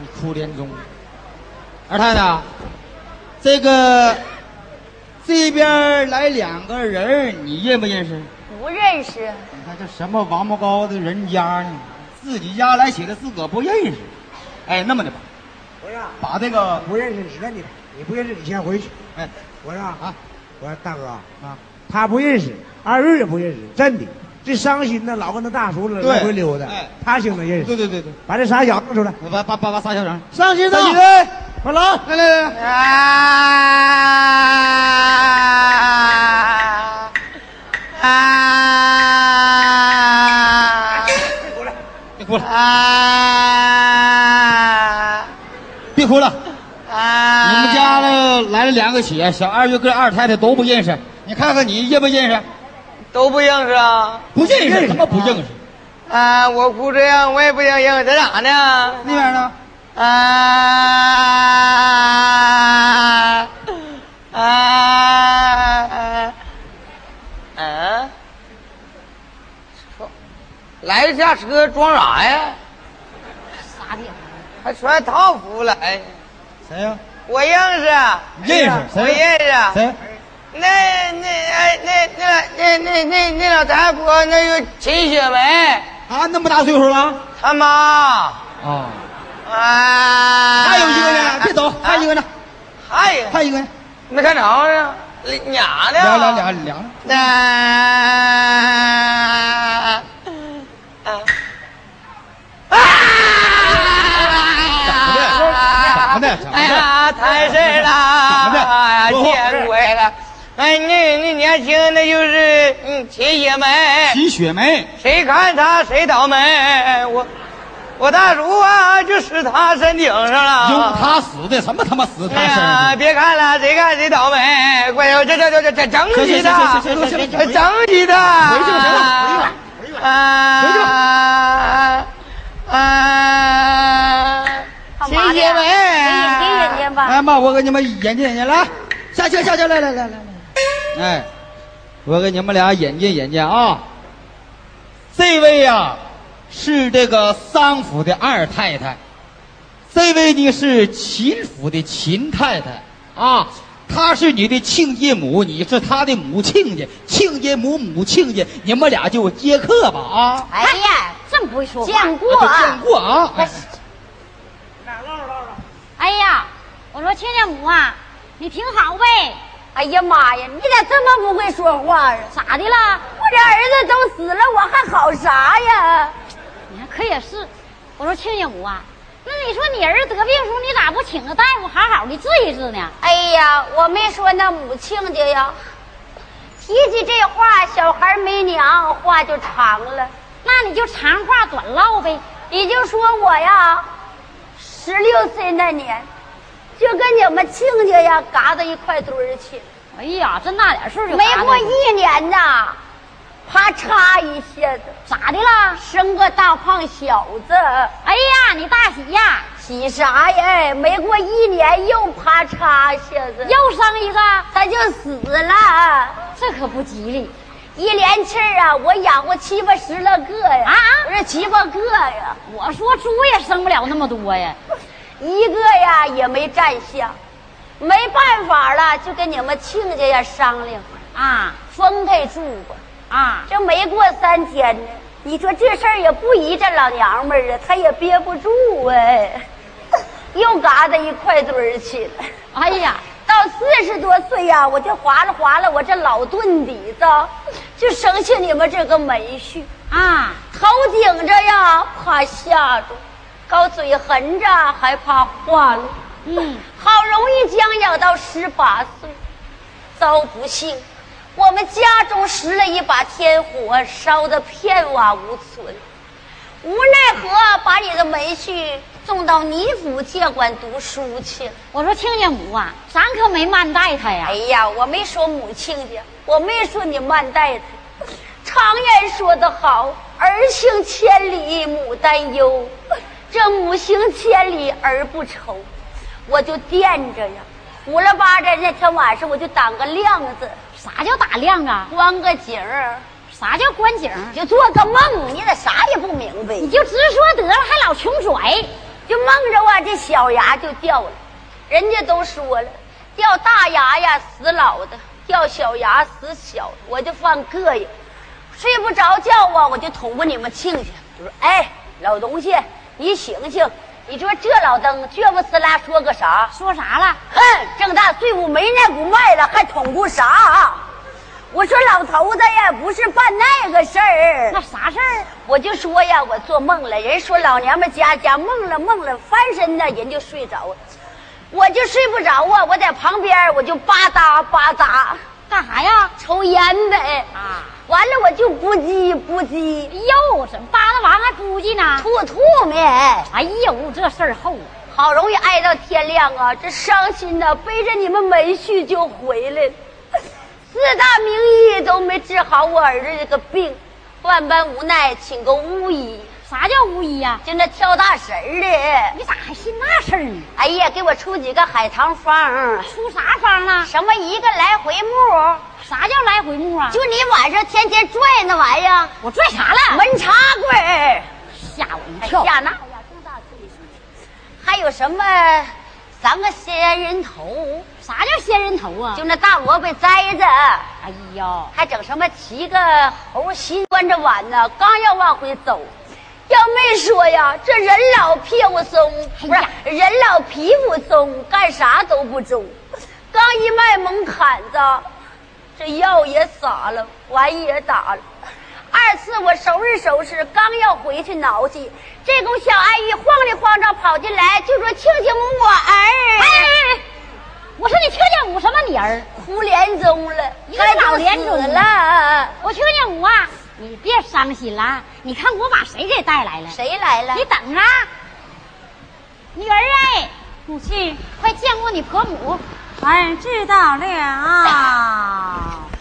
你哭连中。二太太，这个这边来两个人，你认不认识？不认识，你看这什么王八羔子人家呢？自己家来写的自个不认识。哎，那么的吧，我说把这个不认识知道你的，你不认识你先回去。哎我说啊啊，我说大哥啊，啊，他不认识，二瑞也不认识，真的。这伤心呢，老跟那大叔了来回溜达哎，他兴能认识。对对对对，把这仨小子弄出来，把把把把仨小整。伤心的伤心的，快来！来来来，啊啊别哭了，别哭了啊别哭了。啊！你们家了来了两个血，小二月跟二太太都不认识，你看看你认不认识？都不认识啊？不认识，他妈不认识。啊，我哭这样，我也不想认识，在哪呢？那边呢？啊啊啊！来下车装啥呀？还穿套服来？谁呀？我认识，认识我谁？认识。谁？那那哎那那那那那那老太婆那个秦雪梅，啊，那么大岁数了？他妈。啊，啊，还有一个呢，别走，还有一个呢，还有。还有一个呢，没看着呢，俩呢，俩俩俩俩。呢。那。啊。啊！怎么的？怎么的？哎呀，太事了！怎么的？哎呀，说话见鬼了！哎，那那年轻那就是嗯秦雪梅，秦雪梅，谁看他谁倒霉。我我大叔啊，就死他身顶上了。有他死的，什么他妈死他哎呀，身上？别看了，谁看谁倒霉！快点，这这这这这整你的，行行行行行行行整你的！回去吧行了回去吧回去吧啊！回去吧！啊！秦干嘛的姐妹，给引荐引荐吧。哎妈，我给你们眼睛眼睛，来，下去下去，来来来来来，哎，我给你们俩引荐引荐啊。这位呀、是这个桑府的二太太，这位呢是秦府的秦太太啊。她是你的亲家母，你是她的母亲家，亲家母母亲家，你们俩就接客吧啊。哎呀，这么不会说话。见过啊就见过啊。哎哎呀，我说亲家母啊，你挺好呗。哎呀妈呀，你咋这么不会说话啊？咋的了？我这儿子都死了，我还好啥呀？你看可也是。我说亲家母啊，那你说你儿子得病时候，你咋不请个大夫好好的治一治呢？哎呀，我没说那母亲家呀。提起这话，小孩没娘，话就长了。那你就长话短唠呗。你就说我呀，十六岁那年，就跟你们亲家呀嘎到一块堆儿去。哎呀，这那点事儿就没过一年呐，啪嚓一下子咋的了？生个大胖小子。哎呀，你大喜呀！喜啥呀？没过一年又啪嚓一下子又生一个，他就死了。这可不吉利。一连气儿啊，我养过七八十来个呀！啊不是七八个呀，我说猪也生不了那么多呀。一个呀也没占相，没办法了，就跟你们亲家呀商量，啊。分开住吧。啊，这没过三天呢，你说这事儿也不依这老娘们儿啊，她也憋不住哎，又嘎达一块堆儿去了。哎呀，到四十多岁呀、我就划拉划拉我这老钝底子，就生下你们这个门婿。啊，头顶着呀，怕吓着；高嘴横着，还怕化了。嗯，好容易将要到十八岁，遭不幸，我们家中拾了一把天火，烧得片瓦无存。无奈何，把你的门婿送到你府接管读书去。我说亲家母啊，咱可没慢待他呀哎。呀，我没说母亲家，我没说你慢待他。常言说得好，儿行千里母担忧，这母行千里而不愁。我就惦着呀，五了八的那天晚上我就当个亮子，啥叫打亮啊？观个景儿，啥叫观景？就做个梦，你咋啥也不明白？你就直说得了，还老穷拽。就梦着我这小牙就掉了，人家都说了，掉大牙呀死老的，掉小牙死小的，我就犯膈应，睡不着觉啊，我就捅咕你们亲戚，就说哎，老东西，你醒醒，你说这老登倔不呲啦说个啥？说啥了？哼，这么大岁数没那股脉了，还捅咕啥？我说老头子呀，不是办那个事儿，那啥事儿？我就说呀，我做梦了。人说老娘们家家梦了梦了，翻身呢，人就睡着，我就睡不着啊。我在旁边我就吧嗒吧嗒干啥呀？抽烟呗。啊，完了我就不叽不叽哟，怎么扒拉完还估计呢？吐吐没。哎呦，这事儿厚啊！好容易挨到天亮啊，这伤心呐、背着你们没婿就回来了，四大名医都没治好我儿子这个病，万般无奈，请个巫医，啥叫巫医呀、就那跳大神儿的。你咋还信那事儿呢？哎呀，给我出几个海棠方，出啥方了？什么一个来回木，啥叫来回木啊？就你晚上天天拽那玩意儿，我拽啥了？门插柜儿，吓我一跳！吓那呀，这么大岁数，还有什么三个仙人头，啥叫仙人头啊？就那大萝卜栽着，哎呀，还整什么七个猴心端着碗呢，刚要往回走。要没说呀，这人老屁股松，不是哎人老皮肤松，干啥都不中。刚一卖门槛子，这药也撒了，碗也打了。二次我收拾收拾，刚要回去挠去，这宫小阿姨慌里慌张跑进来，就说：“亲亲母，我儿哎！我说你亲家母什么你儿？哭连宗了，你个老连了。我亲家母啊，你别伤心了。你看我把谁给带来了？谁来了？你等着，女儿哎，母亲，快见过你婆母。儿知道了。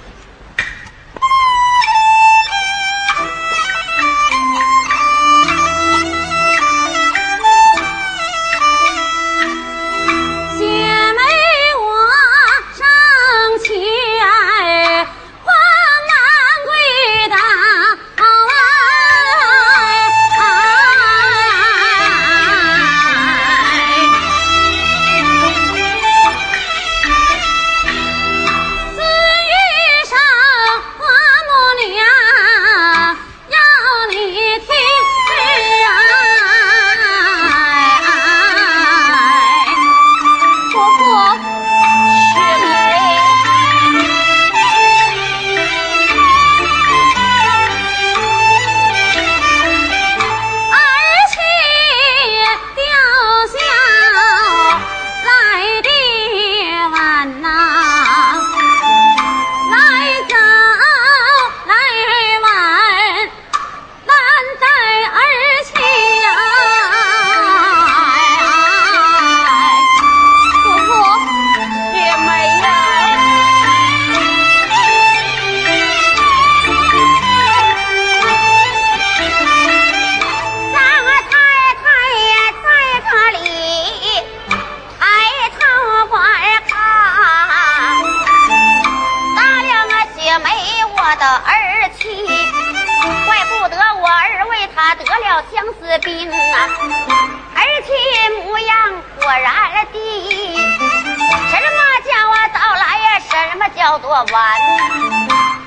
什么叫做晚？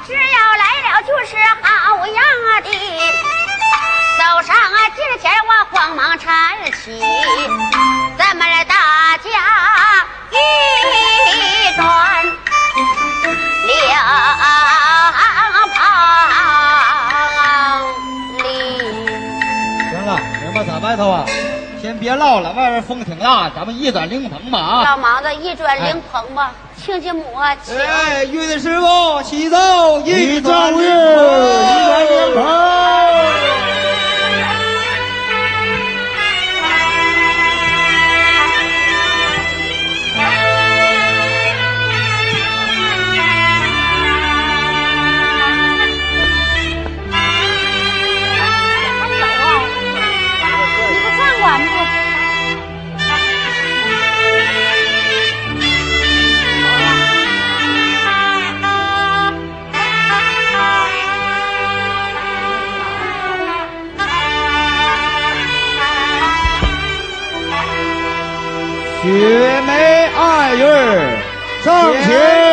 只要来了就是好样的。走上啊近前，我慌忙搀起，咱们来大家一转两旁里。行了，明白在外头啊，先别唠了，外边风挺大，咱们一转灵棚吧啊！老忙子一转灵棚吧，亲家母啊，请。哎，岳师傅起奏，一转照月，一转灵雪梅爱玉，正确。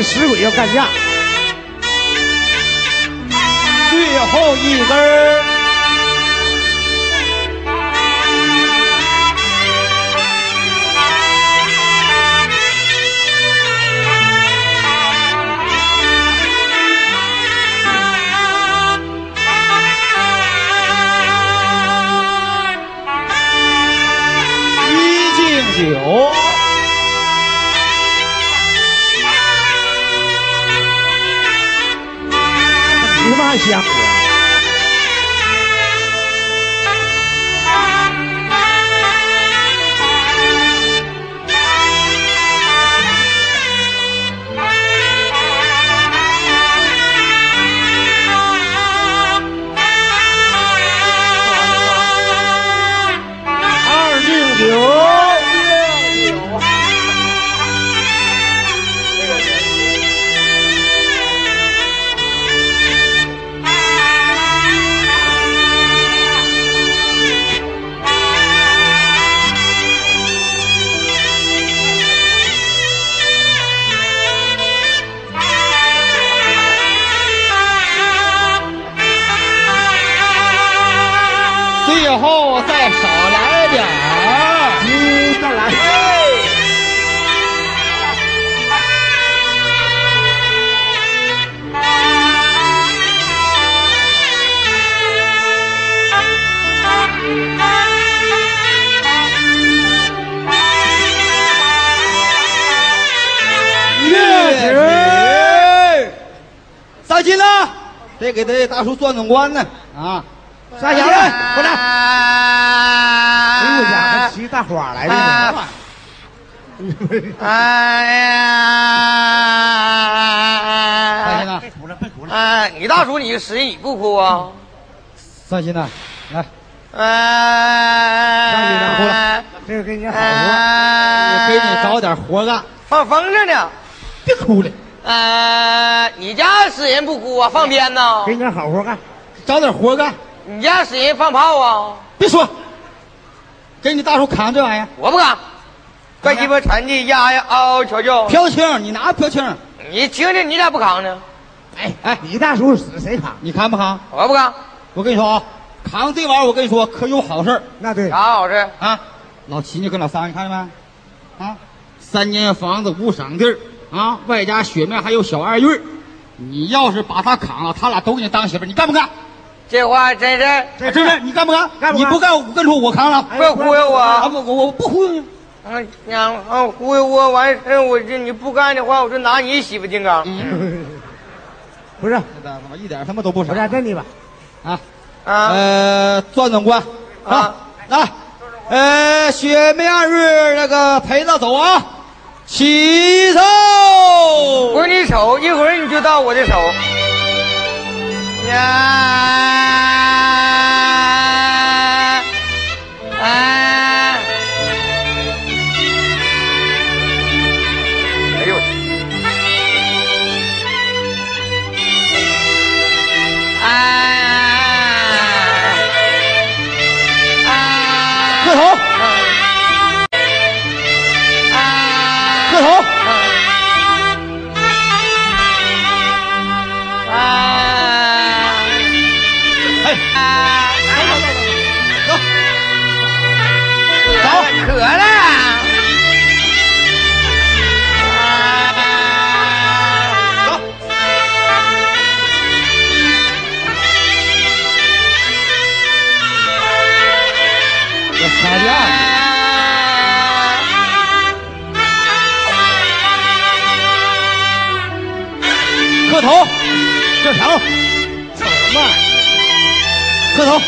为了死鬼要干架。最后一根儿。一敬酒，你得给他大叔转转关呢啊！上香来，过来。哎呦家还骑大花来的呢。哎呀！上进了，别哭了，别哭了。哎，你大叔，你死你不哭啊？上进了，来，哎，上去了，哭了。这个给你好活，哎，给你找点活干，放风筝呢。别哭了，呃，你家死人不哭啊？放鞭呢？给你点好活干。找点活干，你家死人放炮啊？别说，给你大叔扛这玩意儿，我不扛，怪鸡巴沉的呀呀嗷嗷瞧瞧。飘青，你拿飘青，你听听，你咋不扛呢？哎哎，你大叔死谁扛？你扛不扛？我不扛，我跟你说啊，扛这玩意儿，我跟你说可有好事那对，啥好事？啊！老齐，你跟老三，你看见没？啊，三间房子五省地儿啊，外加雪面还有小二玉你要是把他砍了，他俩都给你当媳妇，你干不干？这话真是，这真是你干不干？干不干你不干，我跟你说我扛了。哎不要忽悠我啊啊！不，我我不忽悠你。啊，娘啊，忽悠我完事，我这你不干的话，我就拿你媳妇金刚。不是，他妈一点他妈都不我傻再问你吧，啊！啊，呃，转转关啊，来，呃，雪面二日那个陪着走啊，起手。不是你手，一会儿你就到我的手。呀。走慢，磕头。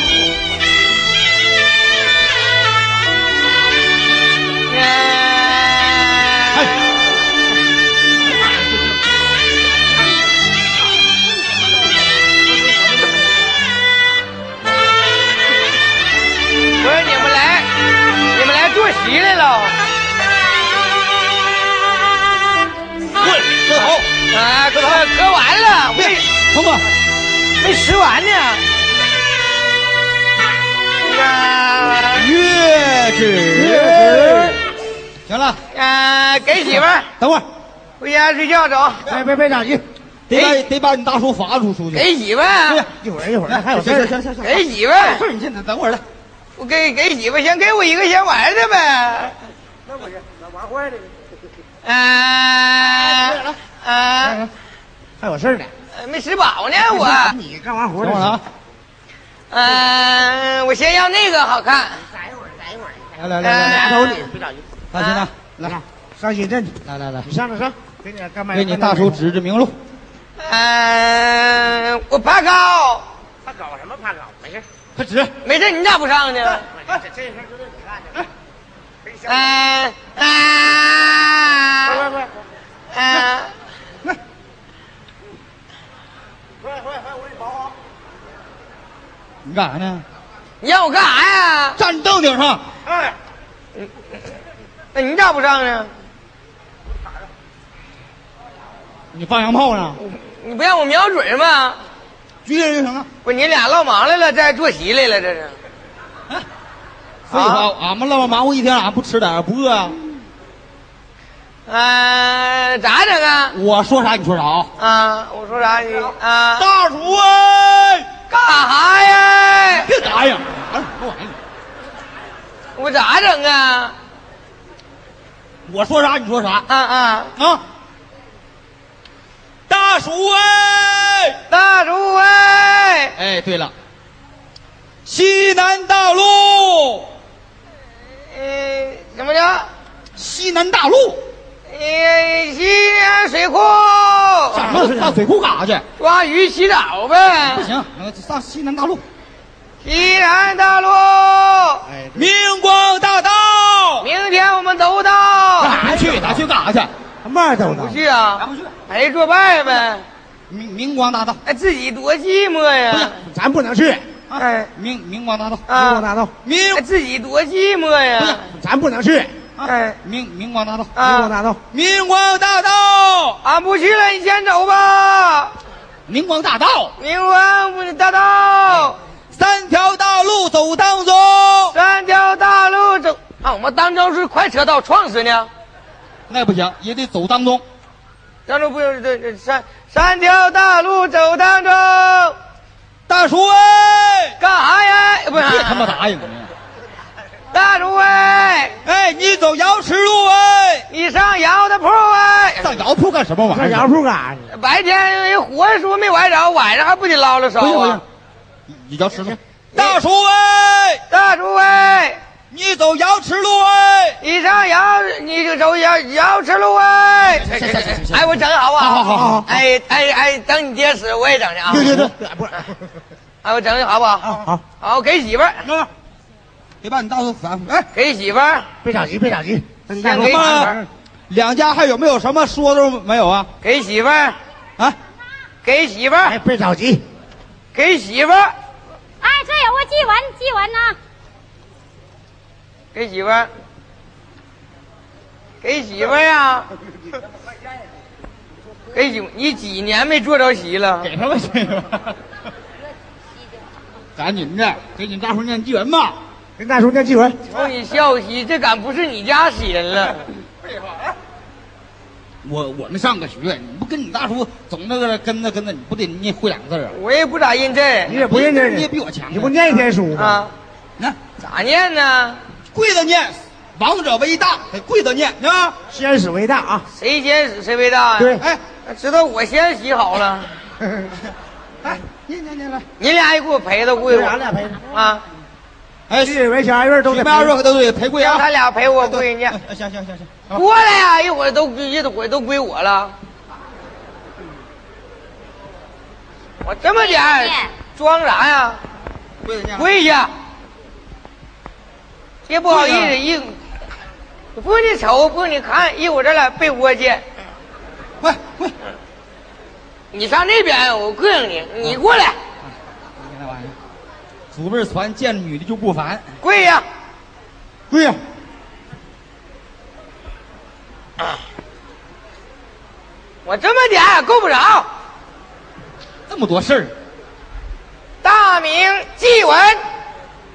起来了，混磕头，啊，磕头磕完了，通过。没吃完呢。啊月子。月行了，啊，给媳妇儿等会儿回家睡觉走，别别别着急，得把得把你大叔罚出出去。给媳妇对儿，一会儿一会儿还有事行儿行行行行，给媳妇儿，不是你现在等会儿来。我给给媳妇儿，先给我一个先玩的呗。那不是那玩坏了，啊啊，还有事儿呢。没吃饱呢我。你干完活了等会儿啊，嗯，我先要那个好看。来来来来来，俩头你别着急，大新呐，来上新镇去，来来来，你上那上，给你干嘛？给你大叔指指明路。嗯，我爬高，他搞什么怕高？没事，快指。没事，你咋不上呢？这这事儿就得你干去。嗯快啊快快嗯，快快快，我给你保好。你干啥呢？你让我干啥呀？站凳顶上。哎，那你咋不上呢？你放洋炮呢？你不让我瞄准吗？举起来就行了。不，你俩唠忙来了，这还坐席来了，这是。废话，俺们唠忙活一天，俺不吃点不饿啊？嗯，咋整啊？我说啥你说啥啊？啊，我说啥你啊？大厨哎，干啥呀？别答应！哎，什么玩？我咋整啊？我说啥你说啥啊啊！啊？大叔哎！大叔哎，哎，对了，西南大路，呃，什么叫？西南大路，呃，西安水库上什么上水库干啥去？抓鱼洗澡呗不。行，上西南大路，西南大路，哎，明光大道。明天我们都到。干啥去？咱去干啥去？他嘛都不。去啊？咱不去？陪作伴呗。明明光大道，哎，自己多寂寞呀！咱不能去，哎明明光大道，明啊光，大道，明哎，自己多寂寞呀！咱不能去，哎明明光大道，明光啊，大道。明光大道，俺不去了，你先走吧。明光大道，明光大道，三条大路走当中。三条大路走。啊，我们当中是快车道撞死呢。那不行，也得走当中。当中不用这这三三条大路走当中，大叔哎，干啥呀？不是，别他妈答应你！大叔哎，哎，你走瑶池路哎，你上瑶的铺哎。上窑铺干什么玩意儿？上窑铺干啥去？白天人活说没崴着，晚上还不得捞了手啊？，你瑶池路。大叔哎，大叔哎，你走瑶池路哎。你上瑶你就走瑶瑶池路哎。行行行哎，我整好啊。好好好好哎哎哎，等你爹死我也整去啊。对对对，不是，哎，我整的好不好？好，好，好给媳妇儿，那，别把你大叔烦。哎，给媳妇儿，别着急，别着急，等你干先给媳妇儿两家还有没有什么说的没有啊？给媳妇儿，啊，给媳妇哎，儿，别着急，给媳妇儿，哎，这有个祭文，祭文呢。给媳妇儿，给媳妇儿呀。给媳妇，你几年没坐着席了？给他们去吧。赶紧的，给你大伙念祭文吧。跟大叔念祭文。瞅你笑嘻，这敢不是你家席人了？废话我我们上个学，你不跟你大叔总那个跟着跟着，你不得念会两个字啊？我也不咋认字你也不认真，你也比我强啊你不念一天书吗？啊，那咋念呢？跪着念，王者为大，得跪着念，是吧？先使为大啊！谁先死谁为大呀？对，哎，知道我先洗好了，哎，念念念来，你俩也给我陪着跪我咱俩陪着，啊！哎，七尾前二月都得许八月都得陪跪啊！让他俩陪我跪念。哎行行行行，过来呀！一会儿都一会儿都归我了。我这么点儿装啥呀？跪下念了。跪下！也不好意思，一不用你瞅，不用你看，一会儿咱俩被窝见。跪跪。你上那边，我膈应你，你过来，祖辈传见女的就不烦。跪呀！跪下。我这么点够不着。这么多事儿，大明纪文，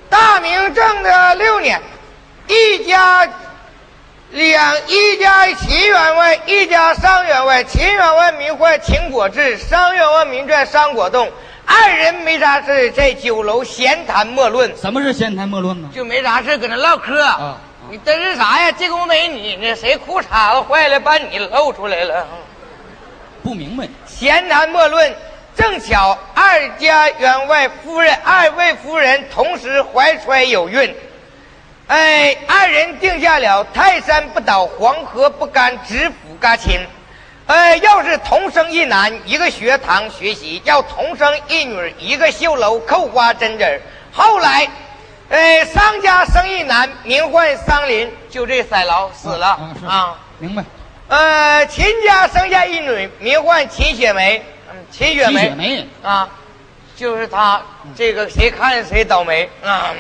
大明正德六年，一家两一家秦员外，一家商员外。秦员外名唤秦国志，商员外名传商国栋。二人没啥事，在酒楼闲谈莫论，什么是闲谈莫论呢？就没啥事搁那唠嗑。啊你这是啥呀？这宫美女呢？谁裤衩子坏了，把你露出来了？不明白。闲谈莫论，正巧二家员外夫人二位夫人同时怀揣有孕，哎，二人定下了泰山不倒，黄河不干，只府嘎亲。哎，要是同生一男，一个学堂学习；要同生一女，一个绣楼扣花针针儿。后来，哎，商家生一男，名唤桑林，就这塞牢死了啊。明白。呃，秦家生下一女，名唤秦雪梅。嗯，秦雪梅。雪梅啊，就是他。这个谁看谁倒霉啊。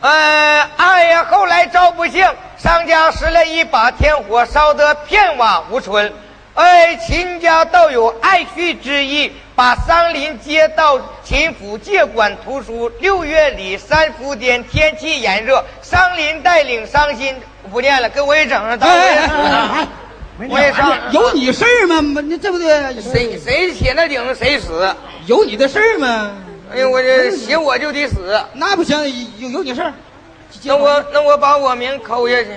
呃，哎呀，后来遭不幸，商家拾了一把天火，烧得片瓦无存。哎，秦家倒有爱婿之意，把桑林接到秦府借管图书。六月里三伏天，天气炎热，桑林带领伤心不念了，给我也整上，哎我也上。有你事儿吗？你这不对？谁谁写那顶谁死？有你的事儿吗？哎呦，我这写我就得死。那不行，有有你事儿。那我那我把我名抠下去。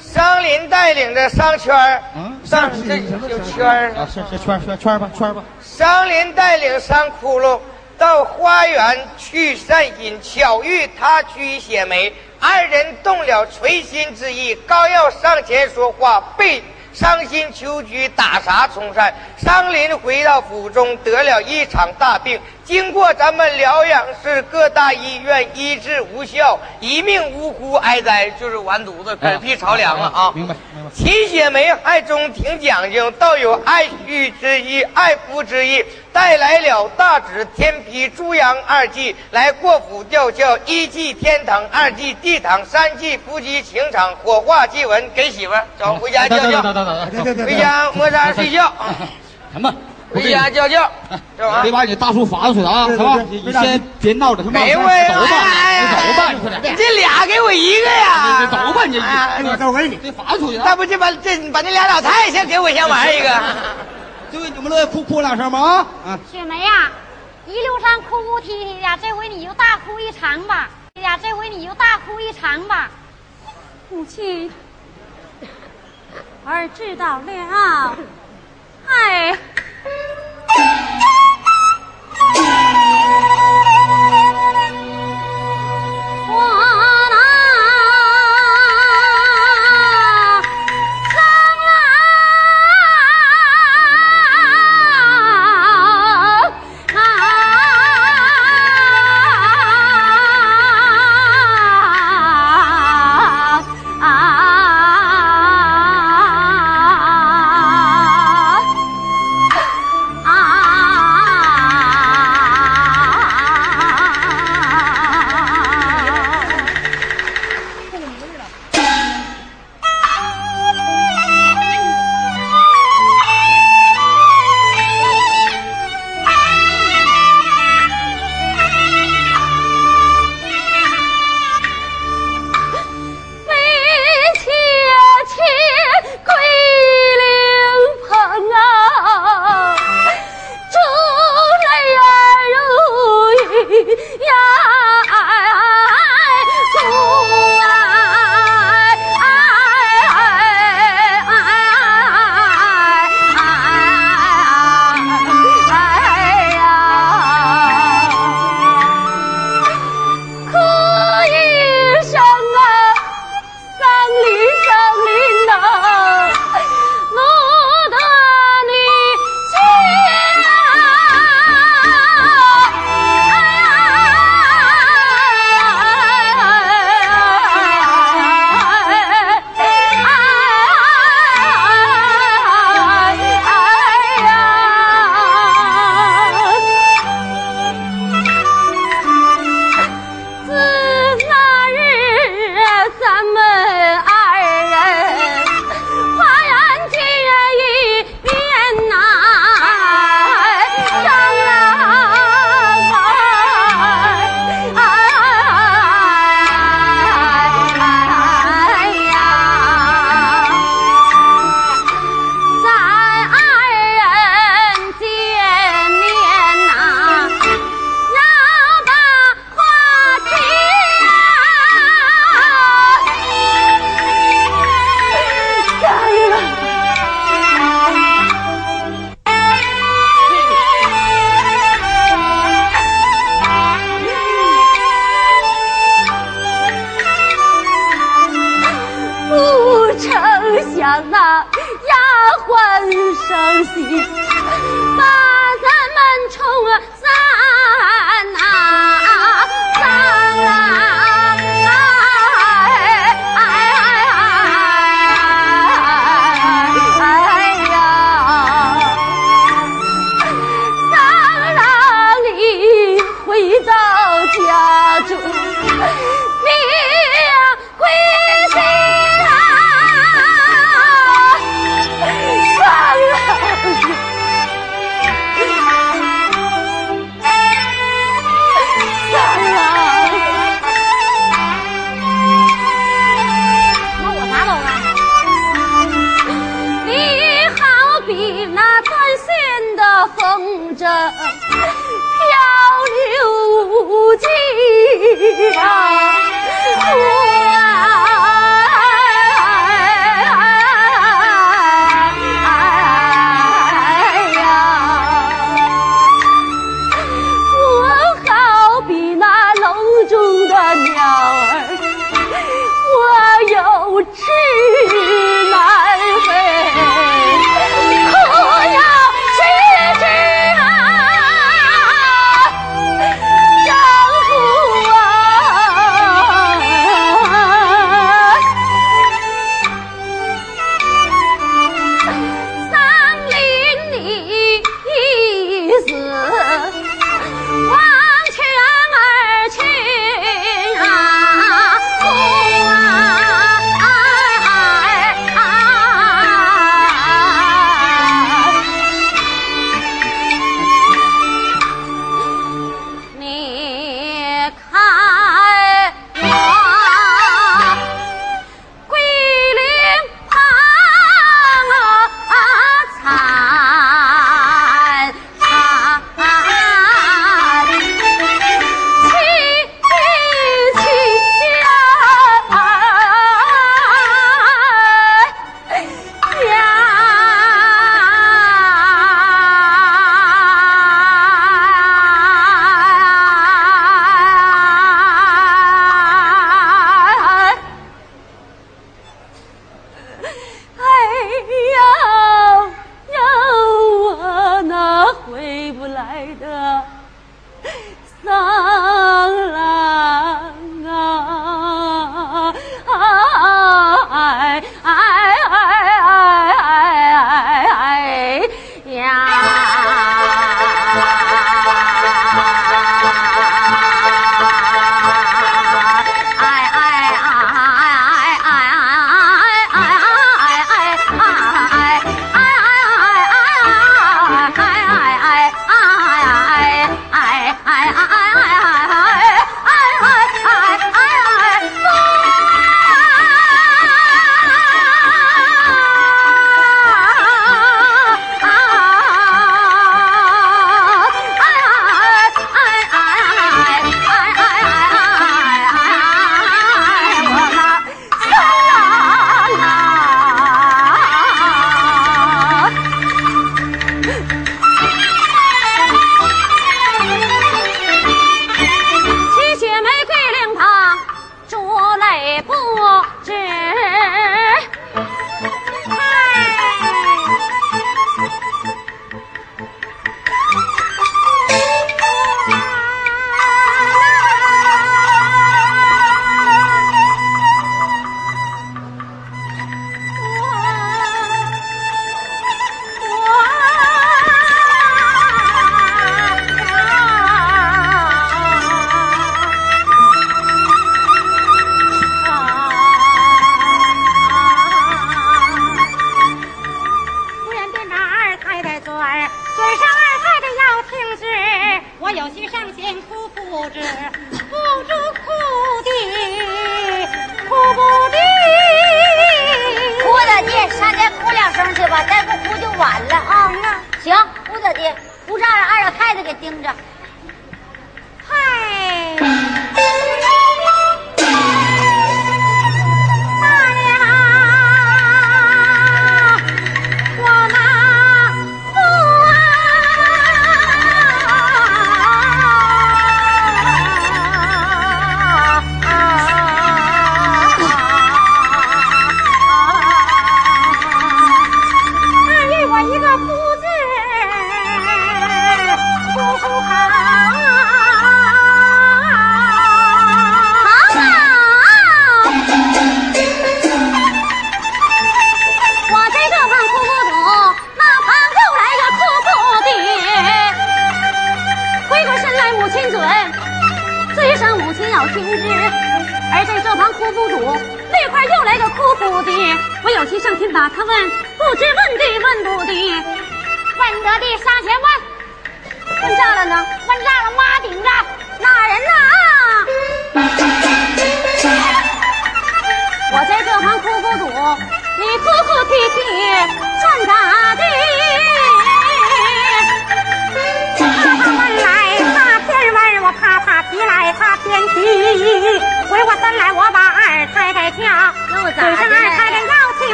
商林带领着商圈儿，嗯商这有圈儿。啊，是是圈儿圈圈吧圈吧。商林带领商窟窿到花园去散心，巧遇他居写梅，二人动了垂心之意，刚要上前说话，被伤心秋菊打杀冲散。商林回到府中，得了一场大病，经过咱们辽阳市各大医院医治无效，一命呜呼哀哉，就是完犊子，嗝屁朝凉了啊！明白明白。秦雪梅爱中挺讲究，倒有爱婿之意、爱夫之意，带来了大指天批猪羊二祭来过府吊孝，一祭天堂，二祭地堂，三祭夫妻情场，火化祭文给媳妇儿，走回家叫等叫，等等等等等。回家摸沙睡觉，什么？我回家叫叫，别？把你大叔罚出去啊，对对是吧？你先别闹着，他妈没我走吧，哎你走吧，你快点，这俩给我一个呀！你走吧，你哎我都给你。得罚出去啊那！不就把这把那俩老太太先给我先玩一个？就为你们乐意哭哭两声吗？啊啊！雪梅呀、一路上哭哭啼啼的，这回你就大哭一场吧。哎呀，这回你就大哭一场吧。母亲，儿知道了。哎。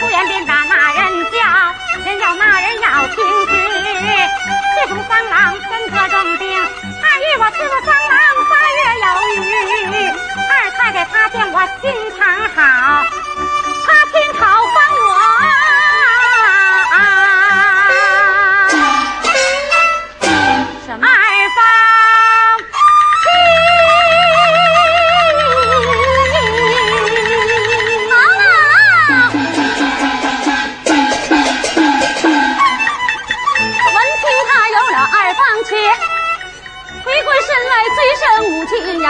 出言便把那人叫，人叫那人要停止。自从三郎身得重病，二月我伺候三郎三月有余。二太太她见我心肠好，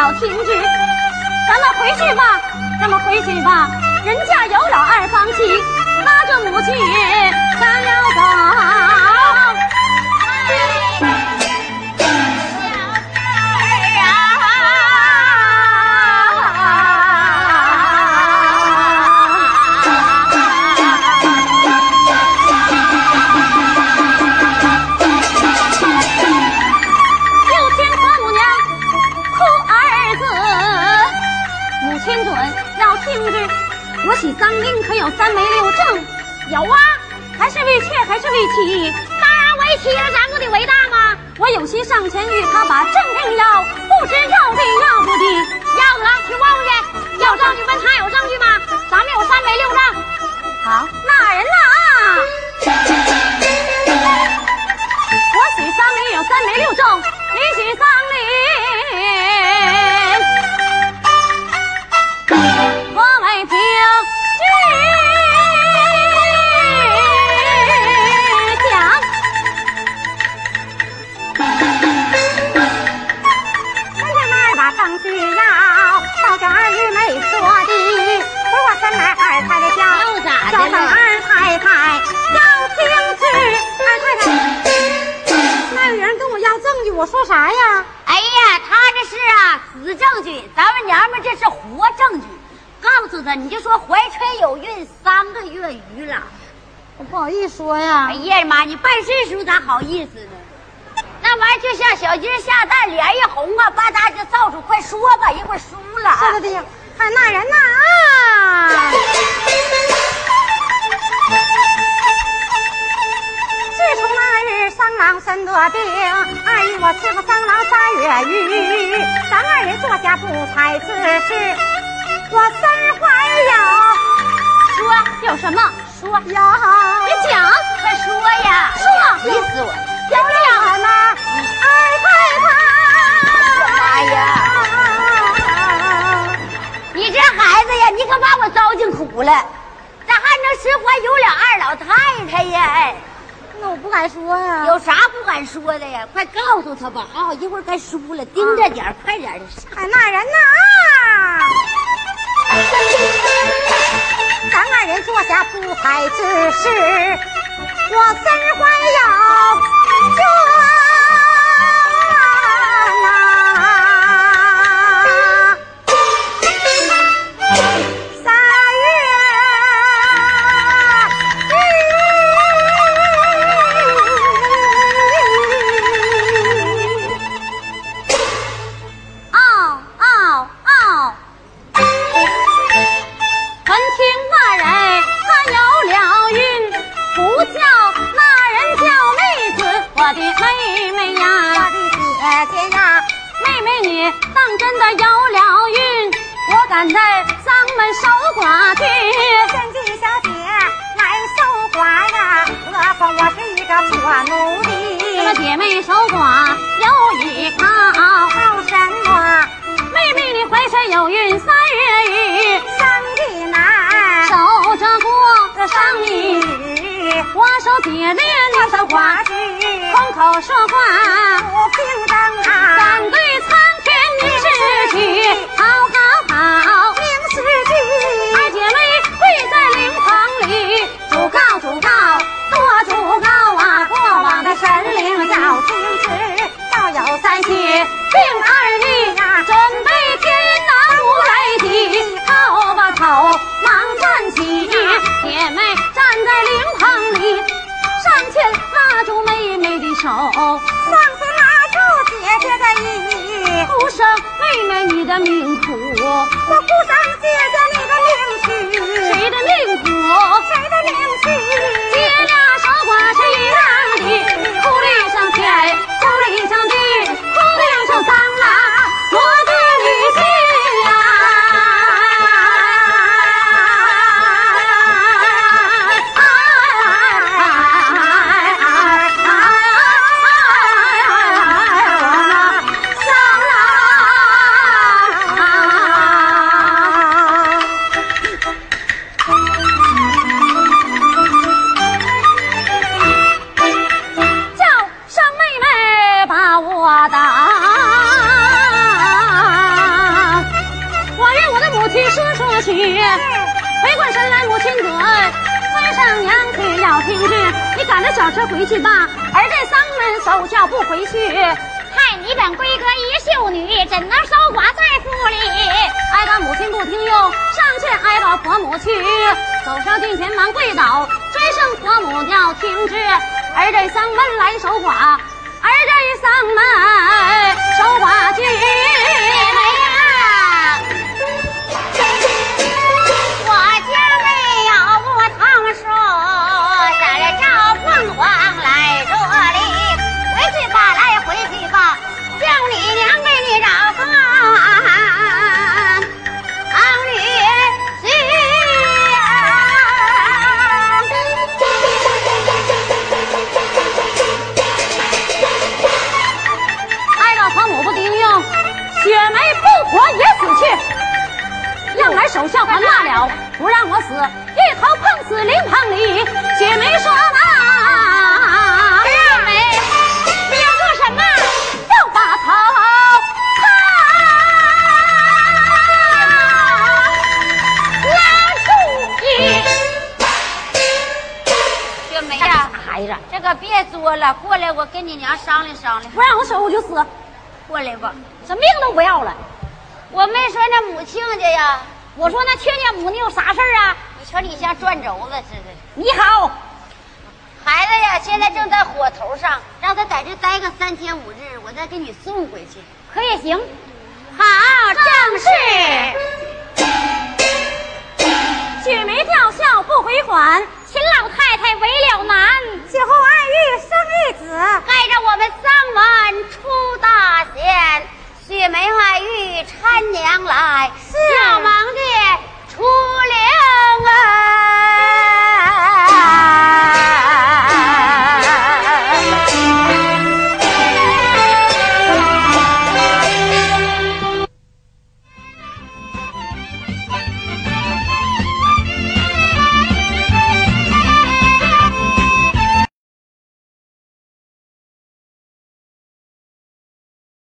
母亲要停止。咱们回去吧，咱们回去吧，人家有老二房妻，拉着母亲咱要走。我喜丧灵可有三媒六证？有啊，还是为妾还是为妻？当然为妻了，咱不得为大吗？我有心上前与他把证证要，不知要的要不的。要得去问问去，要证据问他有证据吗？咱们有三媒六证。好，那说啥呀？哎呀，他这是啊死证据，咱们娘们这是活证据。告诉他，你就说怀揣有孕三个月余了。我不好意思说呀哎。呀妈，你办事时候咋好意思呢？那玩意儿就像小鸡下蛋，脸一红啊，吧嗒就造出。快说吧，一会儿输了啊。说的对，看那人呐啊！三郎身得病，二姨我伺候三郎三月余，咱二人坐下不才之事，我身怀有说有什么？说，有别讲，快说呀！说急死我了！有了那二太太。哎呀，你这孩子呀，你可把我糟践苦了，咋还能身怀有了二老太太呀？那我不敢说呀。有啥不敢说的呀？快告诉他吧！啊，一会儿该输了，盯着点儿，快点儿的上。哎，那人呐，咱二人坐下不才之事，我身怀有冤我敢在丧门守寡去。贤妻小姐来守寡呀，何况我是一个破奴这个，姐妹守寡有依靠，靠什么？妹妹你怀身有孕三月余，生的难，守着过这生一女我手解炼你的话话，剧空口说话。不平等啊，敢对苍天明示举，我哭声姐姐去吧，儿在丧门守孝不回去，害你本闺阁一秀女，怎能守寡在府里？挨打母亲不听用，上前挨打婆母去，走上近前忙跪倒，追声婆母要听之，儿在丧门来守寡，儿在丧门守寡去。去。让来守孝还罢了，不让我死，一头碰死灵棚里。雪梅说嘛，妹妹，你要做什么？要把头拉住你！雪梅呀，孩子，这个别作了，过来，我跟你娘商量商量。不让我守我就死，过来吧，这命都不要了。我没说那母亲家呀，我说那亲家母你有啥事儿啊？你瞧你像转轴子似的。你好，孩子呀，现在正在火头上，让他在这待个三天五日，我再给你送回去。可也行，好，正是。雪梅吊孝不回还，秦老太太为了难，酒后暗遇生一子，害着我们三门出大险。梅花玉搀娘来，小忙的。